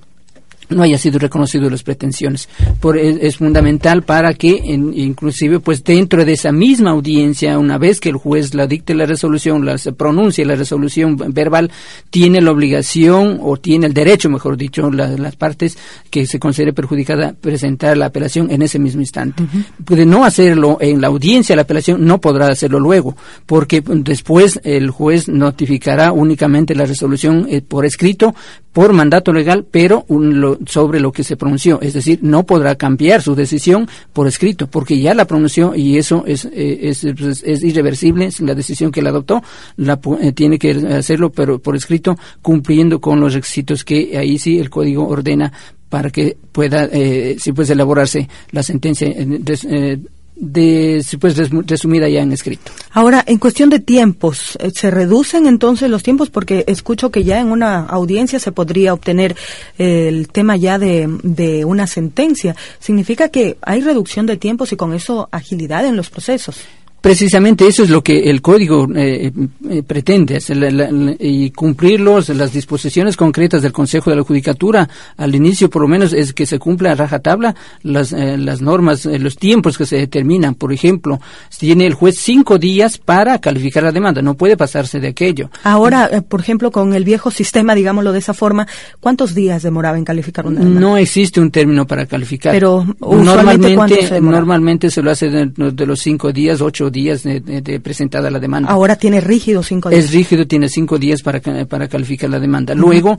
no haya sido reconocido las pretensiones. Por, es, fundamental para que, inclusive, pues dentro de esa misma audiencia, una vez que el juez la dicte la resolución, la se pronuncie la resolución verbal, tiene la obligación o tiene el derecho, mejor dicho, las partes que se considere perjudicada presentar la apelación en ese mismo instante. Puede no hacerlo en la audiencia, la apelación no podrá hacerlo luego, porque después el juez notificará únicamente la resolución eh, por escrito, por mandato legal, pero sobre lo que se pronunció. Es decir, no podrá cambiar su decisión por escrito, porque ya la pronunció y eso es, eh, es, es, irreversible. La decisión que la adoptó la, eh, tiene que hacerlo, pero por escrito, cumpliendo con los requisitos que ahí sí el código ordena para que pueda, eh, si puede elaborarse la sentencia eh, de pues resumida ya en escrito. Ahora, en cuestión de tiempos, eh, ¿se reducen entonces los tiempos? Porque escucho que ya en una audiencia se podría obtener eh, el tema ya de, de una sentencia. ¿Significa que hay reducción de tiempos y con eso agilidad en los procesos? Precisamente eso es lo que el código eh, eh, pretende, hacer y cumplir las disposiciones concretas del Consejo de la Judicatura. Al inicio, por lo menos, es que se cumpla a rajatabla las, eh, las normas, los tiempos que se determinan. Por ejemplo, tiene el juez cinco días para calificar la demanda, no puede pasarse de aquello. Ahora, por ejemplo, con el viejo sistema, digámoslo de esa forma, ¿cuántos días demoraba en calificar una demanda? No existe un término para calificar. Pero normalmente, se normalmente se lo hace de, de los cinco días, ocho días de, presentada la demanda. Ahora tiene rígido cinco días. Es rígido, tiene cinco días para, para calificar la demanda. Luego,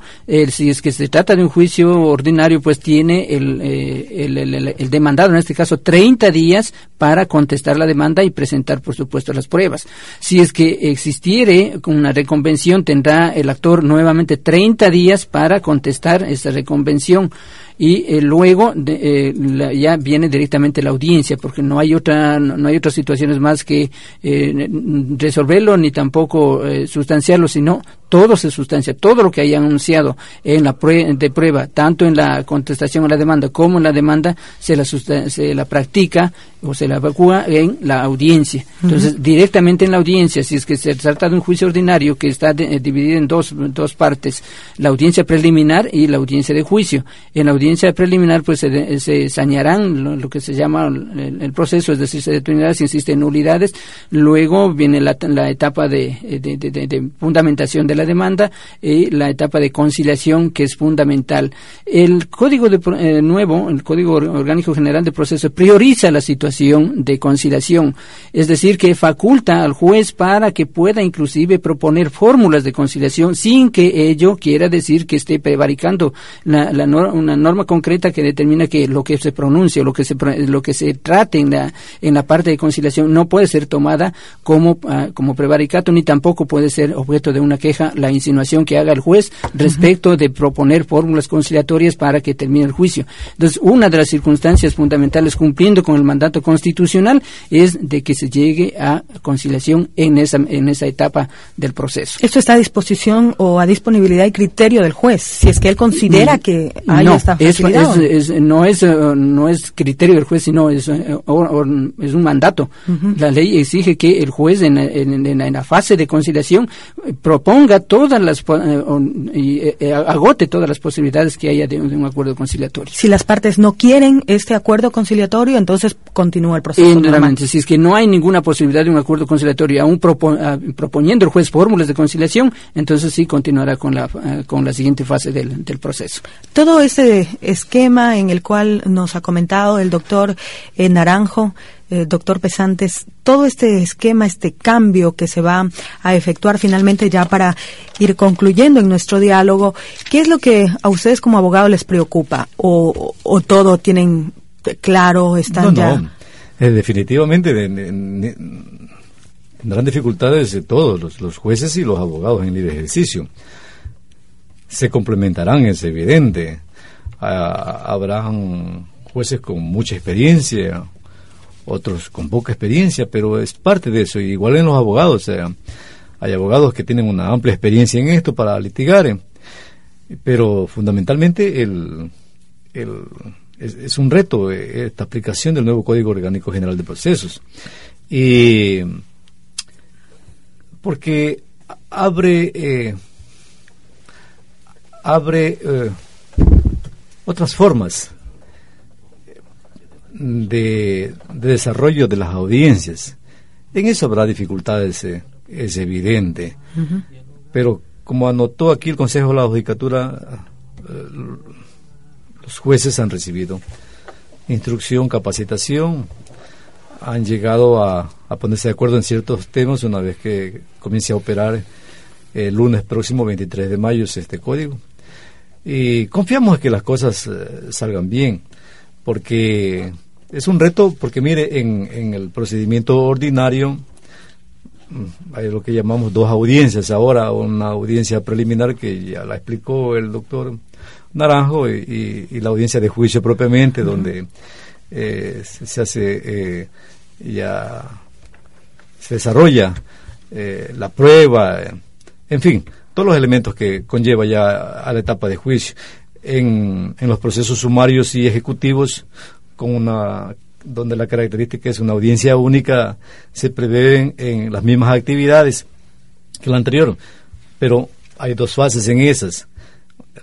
si es que se trata de un juicio ordinario, pues tiene eh, el, el, demandado, en este caso, 30 días para contestar la demanda y presentar, por supuesto, las pruebas. Si es que existiere una reconvención, tendrá el actor nuevamente 30 días para contestar esa reconvención y eh, luego eh, ya viene directamente la audiencia porque no hay otra no hay otras situaciones más que eh, resolverlo ni tampoco sustanciarlo sino todo se sustancia todo lo que haya anunciado en la de prueba tanto en la contestación a la demanda como en la demanda se la se la practica o se la evacúa en la audiencia. Entonces directamente en la audiencia si es que se trata de un juicio ordinario que está dividido en dos dos partes la audiencia preliminar y la audiencia de juicio. En la audiencia preliminar pues se, se sañarán lo, que se llama el, proceso, es decir, se determinará si existen nulidades, luego viene la, la etapa de, de, fundamentación de la demanda y la etapa de conciliación que es fundamental. El código de, eh, nuevo, el Código Orgánico General de Proceso, prioriza la situación de conciliación, es decir, que faculta al juez para que pueda inclusive proponer fórmulas de conciliación sin que ello quiera decir que esté prevaricando la, la, una norma concreta que determina que lo que se pronuncia, lo que se lo que se trate en la en la parte de conciliación no puede ser tomada como ah, como prevaricato ni tampoco puede ser objeto de una queja la insinuación que haga el juez respecto de proponer fórmulas conciliatorias para que termine el juicio. Entonces, una de las circunstancias fundamentales cumpliendo con el mandato constitucional es de que se llegue a conciliación en esa en esa etapa del proceso. ¿Esto está a disposición o a disponibilidad y criterio del juez si es que él considera mm, que hay no, esta es, no es eh, no es criterio del juez, sino es, eh, es un mandato. La ley exige que el juez en, en, la fase de conciliación eh, todas las y agote todas las posibilidades que haya de, un acuerdo conciliatorio. Si las partes no quieren este acuerdo conciliatorio, entonces continúa el proceso. si es que no hay ninguna posibilidad de un acuerdo conciliatorio, aún proponiendo el juez fórmulas de conciliación, entonces sí continuará con la con la siguiente fase del, del proceso. Todo este esquema en el cual nos ha comentado el doctor eh, Naranjo, eh, doctor Pesantes, todo este esquema, este cambio que se va a efectuar finalmente ya para ir concluyendo en nuestro diálogo, ¿qué es lo que a ustedes como abogados les preocupa? ¿O, todo tienen claro, están ya? Eh, definitivamente tendrán dificultades de todos los, los jueces y los abogados en libre ejercicio. Se complementarán, es evidente habrán jueces con mucha experiencia, otros con poca experiencia, pero es parte de eso. Igual en los abogados, hay abogados que tienen una amplia experiencia en esto para litigar, eh, pero fundamentalmente el, es, un reto eh, esta aplicación del nuevo Código Orgánico General de Procesos. Y porque abre, eh, abre otras formas de, desarrollo de las audiencias. En eso habrá dificultades, eh, es evidente. Pero como anotó aquí el Consejo de la Judicatura, eh, los jueces han recibido instrucción, capacitación, han llegado a, a, ponerse de acuerdo en ciertos temas una vez que comience a operar el lunes próximo 23 de mayo este código y confiamos en que las cosas eh, salgan bien, porque es un reto, porque mire, en, en el procedimiento ordinario mm, hay lo que llamamos dos audiencias ahora, una audiencia preliminar que ya la explicó el doctor Naranjo y, la audiencia de juicio propiamente, donde eh, se, hace eh, ya se desarrolla la prueba, en fin, todos los elementos que conlleva ya a la etapa de juicio. En, en los procesos sumarios y ejecutivos, con una donde la característica es una audiencia única, se prevén en las mismas actividades que la anterior, pero hay dos fases en esas.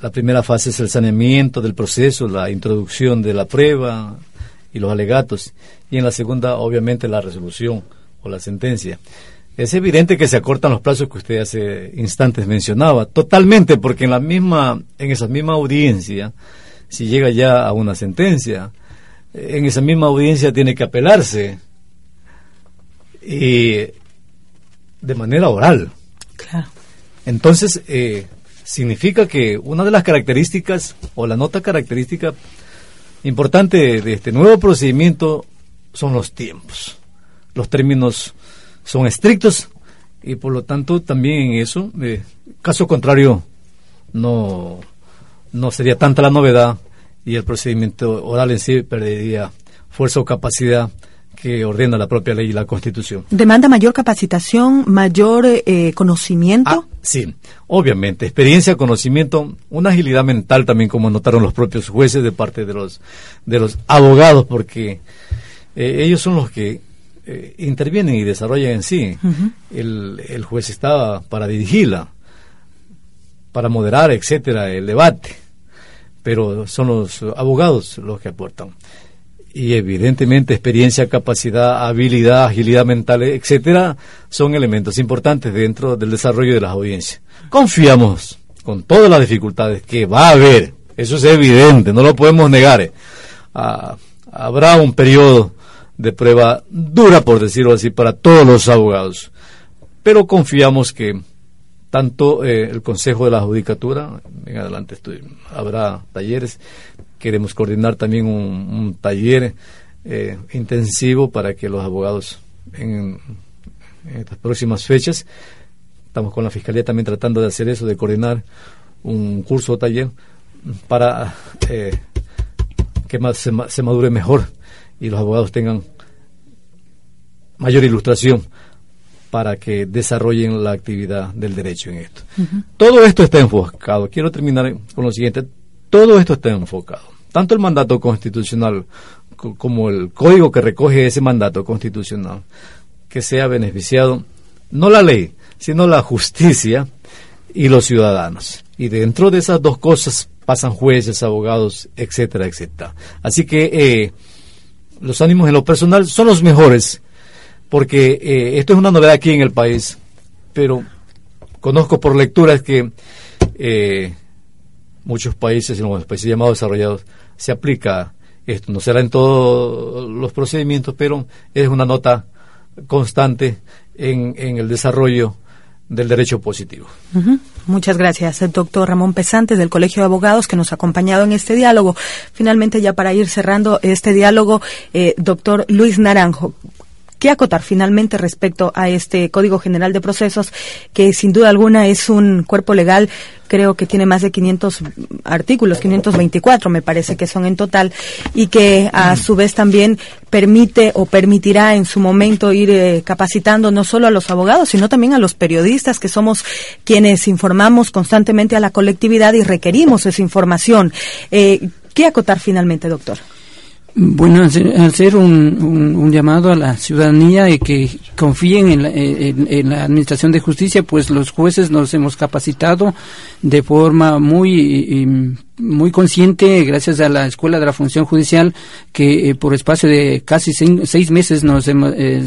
La primera fase es el saneamiento del proceso, la introducción de la prueba y los alegatos, y en la segunda, obviamente, la resolución o la sentencia. Es evidente que se acortan los plazos que usted hace instantes mencionaba, totalmente, porque en la misma, en esa misma audiencia, si llega ya a una sentencia, en esa misma audiencia tiene que apelarse y de manera oral. Claro. Entonces, eh, significa que una de las características o la nota característica importante de este nuevo procedimiento son los tiempos. Los términos son estrictos y por lo tanto también en eso, eh, caso contrario, no, no sería tanta la novedad y el procedimiento oral en sí perdería fuerza o capacidad que ordena la propia ley y la Constitución. ¿Demanda mayor capacitación, mayor eh, conocimiento? Ah, sí, obviamente. Experiencia, conocimiento, una agilidad mental también, como notaron los propios jueces de parte de los, de los abogados, porque eh, ellos son los que eh, intervienen y desarrollan en sí. el, el juez está para dirigirla, para moderar, etcétera, el debate, pero son los abogados los que aportan y evidentemente experiencia, capacidad, habilidad, agilidad mental, etcétera, son elementos importantes dentro del desarrollo de las audiencias. Confiamos con todas las dificultades que va a haber, eso es evidente, no lo podemos negar. Ah, habrá un periodo de prueba dura, por decirlo así, para todos los abogados, pero confiamos que tanto eh, el Consejo de la Judicatura, en adelante habrá talleres, Queremos coordinar también un, taller eh, intensivo para que los abogados en, estas próximas fechas, estamos con la Fiscalía también tratando de hacer eso, de coordinar un curso o taller para eh, que más se madure mejor y los abogados tengan mayor ilustración para que desarrollen la actividad del derecho en esto. Todo esto está enfocado. Quiero terminar con lo siguiente. Todo esto está enfocado tanto el mandato constitucional como el código que recoge ese mandato constitucional, que sea beneficiado no la ley, sino la justicia y los ciudadanos. Y dentro de esas dos cosas pasan jueces, abogados, etcétera, etcétera. Así que eh, los ánimos en lo personal son los mejores, porque eh, esto es una novedad aquí en el país, pero conozco por lecturas que eh, muchos países, en los países llamados desarrollados, se aplica esto. No será en todos los procedimientos, pero es una nota constante en, el desarrollo del derecho positivo. Muchas gracias, el doctor Ramón Pesantes del Colegio de Abogados que nos ha acompañado en este diálogo. Finalmente, ya para ir cerrando este diálogo, eh, doctor Luis Naranjo, ¿qué acotar finalmente respecto a este Código General de Procesos que sin duda alguna es un cuerpo legal creo que tiene más de 500 artículos, 524 me parece que son en total, y que a su vez también permite o permitirá en su momento ir eh, capacitando no solo a los abogados, sino también a los periodistas, que somos quienes informamos constantemente a la colectividad y requerimos esa información. Eh, ¿Qué acotar finalmente, doctor? Bueno, hacer un, un, llamado a la ciudadanía y que confíen en la, en, la, Administración de Justicia, pues los jueces nos hemos capacitado de forma muy muy consciente, gracias a la Escuela de la Función Judicial, que eh, por espacio de casi seis, meses nos hemos, eh,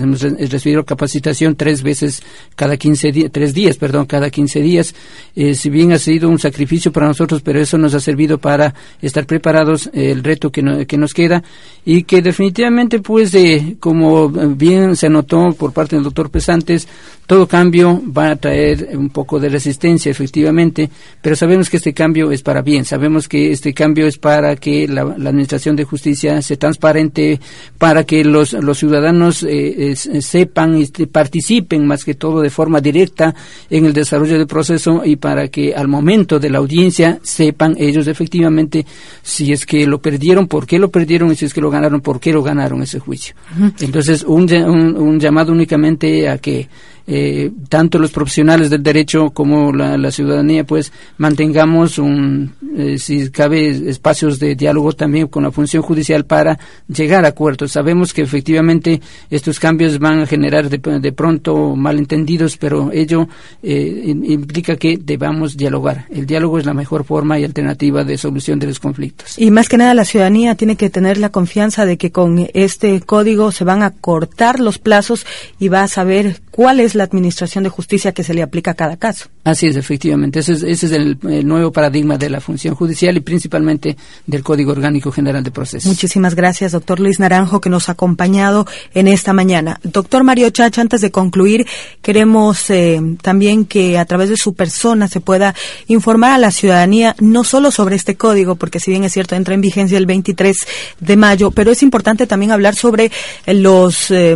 recibido capacitación tres veces cada 15 días, tres días, perdón, cada 15 días. Eh, si bien ha sido un sacrificio para nosotros, pero eso nos ha servido para estar preparados el reto que, que nos queda y que definitivamente, pues, como bien se anotó por parte del doctor Pesantes, todo cambio va a traer un poco de resistencia, efectivamente, pero sabemos que este cambio es para bien, sabemos que este cambio es para que la, Administración de Justicia sea transparente, para que los, los ciudadanos eh, sepan y participen más que todo de forma directa en el desarrollo del proceso y para que al momento de la audiencia sepan ellos efectivamente si es que lo perdieron, por qué lo perdieron y si es que lo ganaron, por qué lo ganaron ese juicio. Entonces, un, un llamado únicamente a que eh, tanto los profesionales del derecho como la, ciudadanía, pues mantengamos un, eh, si cabe, espacios de diálogo también con la función judicial para llegar a acuerdos. Sabemos que efectivamente estos cambios van a generar de, de pronto malentendidos, pero ello implica que debamos dialogar. El diálogo es la mejor forma y alternativa de solución de los conflictos. Y más que nada la ciudadanía tiene que tener la confianza de que con este código se van a cortar los plazos y va a saber cuál es la administración de justicia que se le aplica a cada caso. Así es, efectivamente. Ese es, el, nuevo paradigma de la función judicial y principalmente del Código Orgánico General de Procesos. Muchísimas gracias, doctor Luis Naranjo, que nos ha acompañado en esta mañana. Doctor Mario Chacha, antes de concluir, queremos eh, también que a través de su persona se pueda informar a la ciudadanía no solo sobre este código, porque si bien es cierto, entra en vigencia el 23 de mayo, pero es importante también hablar sobre los eh,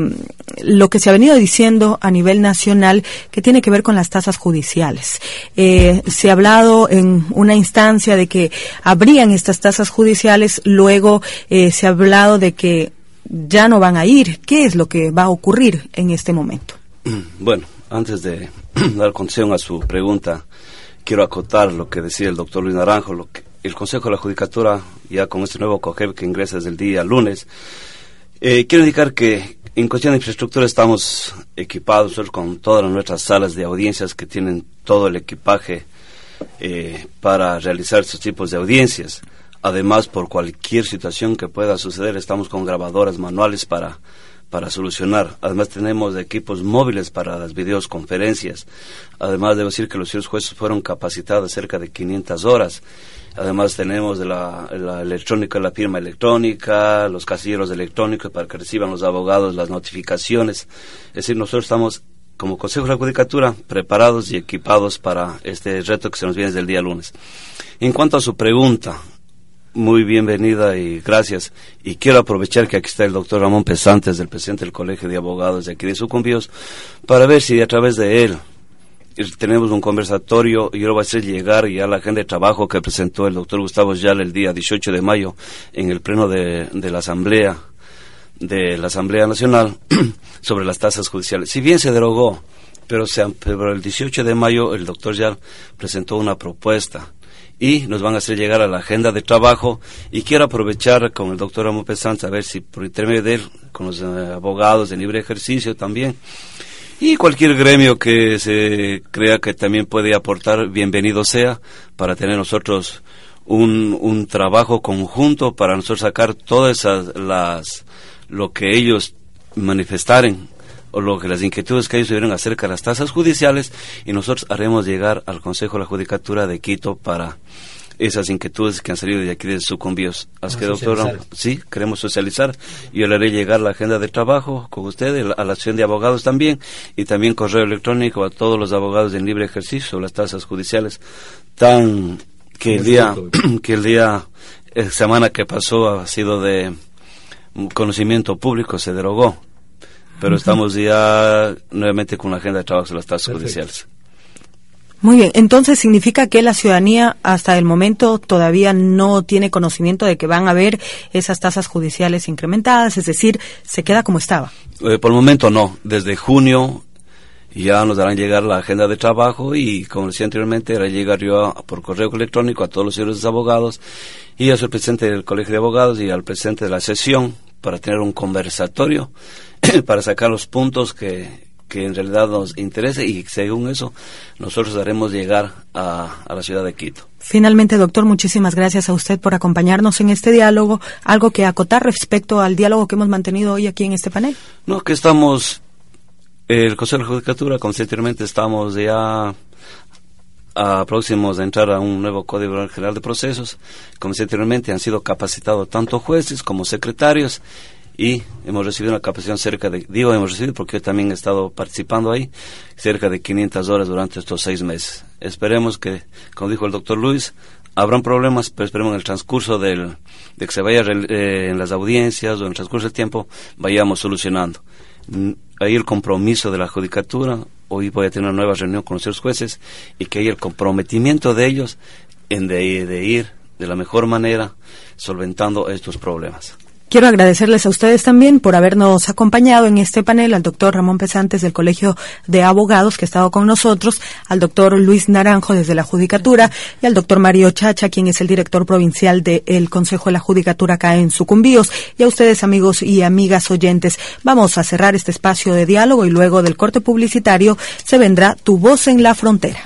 lo que se ha venido diciendo a nivel nacional que tiene que ver con las tasas judiciales. Eh, se ha hablado en una instancia de que habrían estas tasas judiciales, luego eh, se ha hablado de que ya no van a ir. ¿Qué es lo que va a ocurrir en este momento? Bueno, antes de dar concesión a su pregunta, quiero acotar lo que decía el doctor Luis Naranjo, lo que el Consejo de la Judicatura, ya con este nuevo COGEB que ingresa desde el día lunes, eh, quiero indicar que en cuestión de infraestructura estamos equipados con todas nuestras salas de audiencias que tienen todo el equipaje eh, para realizar estos tipos de audiencias. Además, por cualquier situación que pueda suceder, estamos con grabadoras manuales para, para solucionar. Además, tenemos equipos móviles para las videoconferencias. Además, debo decir que los jueces fueron capacitados cerca de 500 horas Además tenemos la, la electrónica, la firma electrónica, los casilleros electrónicos para que reciban los abogados las notificaciones. Es decir, nosotros estamos como Consejo de la Judicatura preparados y equipados para este reto que se nos viene desde el día lunes. En cuanto a su pregunta, muy bienvenida y gracias. Y quiero aprovechar que aquí está el doctor Ramón Pesantes, el presidente del Colegio de Abogados de aquí de Sucumbíos, para ver si a través de él tenemos un conversatorio y lo voy a hacer llegar ya la agenda de trabajo que presentó el doctor Gustavo Yal el día 18 de mayo en el pleno de, la Asamblea de la Asamblea Nacional sobre las tasas judiciales. Si bien se derogó, pero, se, pero el 18 de mayo el doctor Yal presentó una propuesta y nos van a hacer llegar a la agenda de trabajo. Y quiero aprovechar con el doctor Amo Sanz a ver si por intermedio de él, con los eh, abogados de libre ejercicio también, y cualquier gremio que se crea que también puede aportar, bienvenido sea, para tener nosotros un, un trabajo conjunto para nosotros sacar todas esas, las, lo que ellos manifestaren o lo que las inquietudes que ellos tuvieron acerca de las tasas judiciales y nosotros haremos llegar al Consejo de la Judicatura de Quito para esas inquietudes que han salido de aquí de sucumbíos. Así que, doctor, sí, queremos socializar. Yo le haré llegar la agenda de trabajo con usted, a la acción de abogados también, y también correo electrónico a todos los abogados en libre ejercicio, las tasas judiciales, tan que el día, que el día, eh, semana que pasó ha sido de conocimiento público, se derogó. Pero estamos ya nuevamente con la agenda de trabajo de las tasas judiciales. Muy bien, entonces significa que la ciudadanía hasta el momento todavía no tiene conocimiento de que van a haber esas tasas judiciales incrementadas, es decir, se queda como estaba. Eh, por el momento no, desde junio ya nos darán llegar la agenda de trabajo y, como decía anteriormente, hará llegar yo por correo electrónico a todos los señores abogados y a su presidente del Colegio de Abogados y al presidente de la sesión para tener un conversatorio para sacar los puntos que que en realidad nos interese y según eso nosotros haremos llegar a, la ciudad de Quito. Finalmente, doctor, muchísimas gracias a usted por acompañarnos en este diálogo. ¿Algo que acotar respecto al diálogo que hemos mantenido hoy aquí en este panel? No, que estamos, el Consejo de la Judicatura, conscientemente estamos ya a próximos de entrar a un nuevo Código General de Procesos. Como anteriormente, han sido capacitados tanto jueces como secretarios y hemos recibido una capacitación cerca de, digo hemos recibido porque yo también he estado participando ahí, cerca de 500 horas durante estos seis meses. Esperemos que, como dijo el doctor Luis, habrán problemas, pero esperemos en el transcurso del, de que se vaya eh, en las audiencias o en el transcurso del tiempo, vayamos solucionando. Mm, ahí el compromiso de la judicatura, hoy voy a tener una nueva reunión con los jueces y que hay el comprometimiento de ellos en de ir de la mejor manera solventando estos problemas. Quiero agradecerles a ustedes también por habernos acompañado en este panel, al doctor Ramón Pesantes del Colegio de Abogados que ha estado con nosotros, al doctor Luis Naranjo desde la Judicatura y al doctor Mario Chacha, quien es el director provincial del Consejo de la Judicatura acá en Sucumbíos. Y a ustedes, amigos y amigas oyentes, vamos a cerrar este espacio de diálogo y luego del corte publicitario se vendrá Tu voz en la frontera.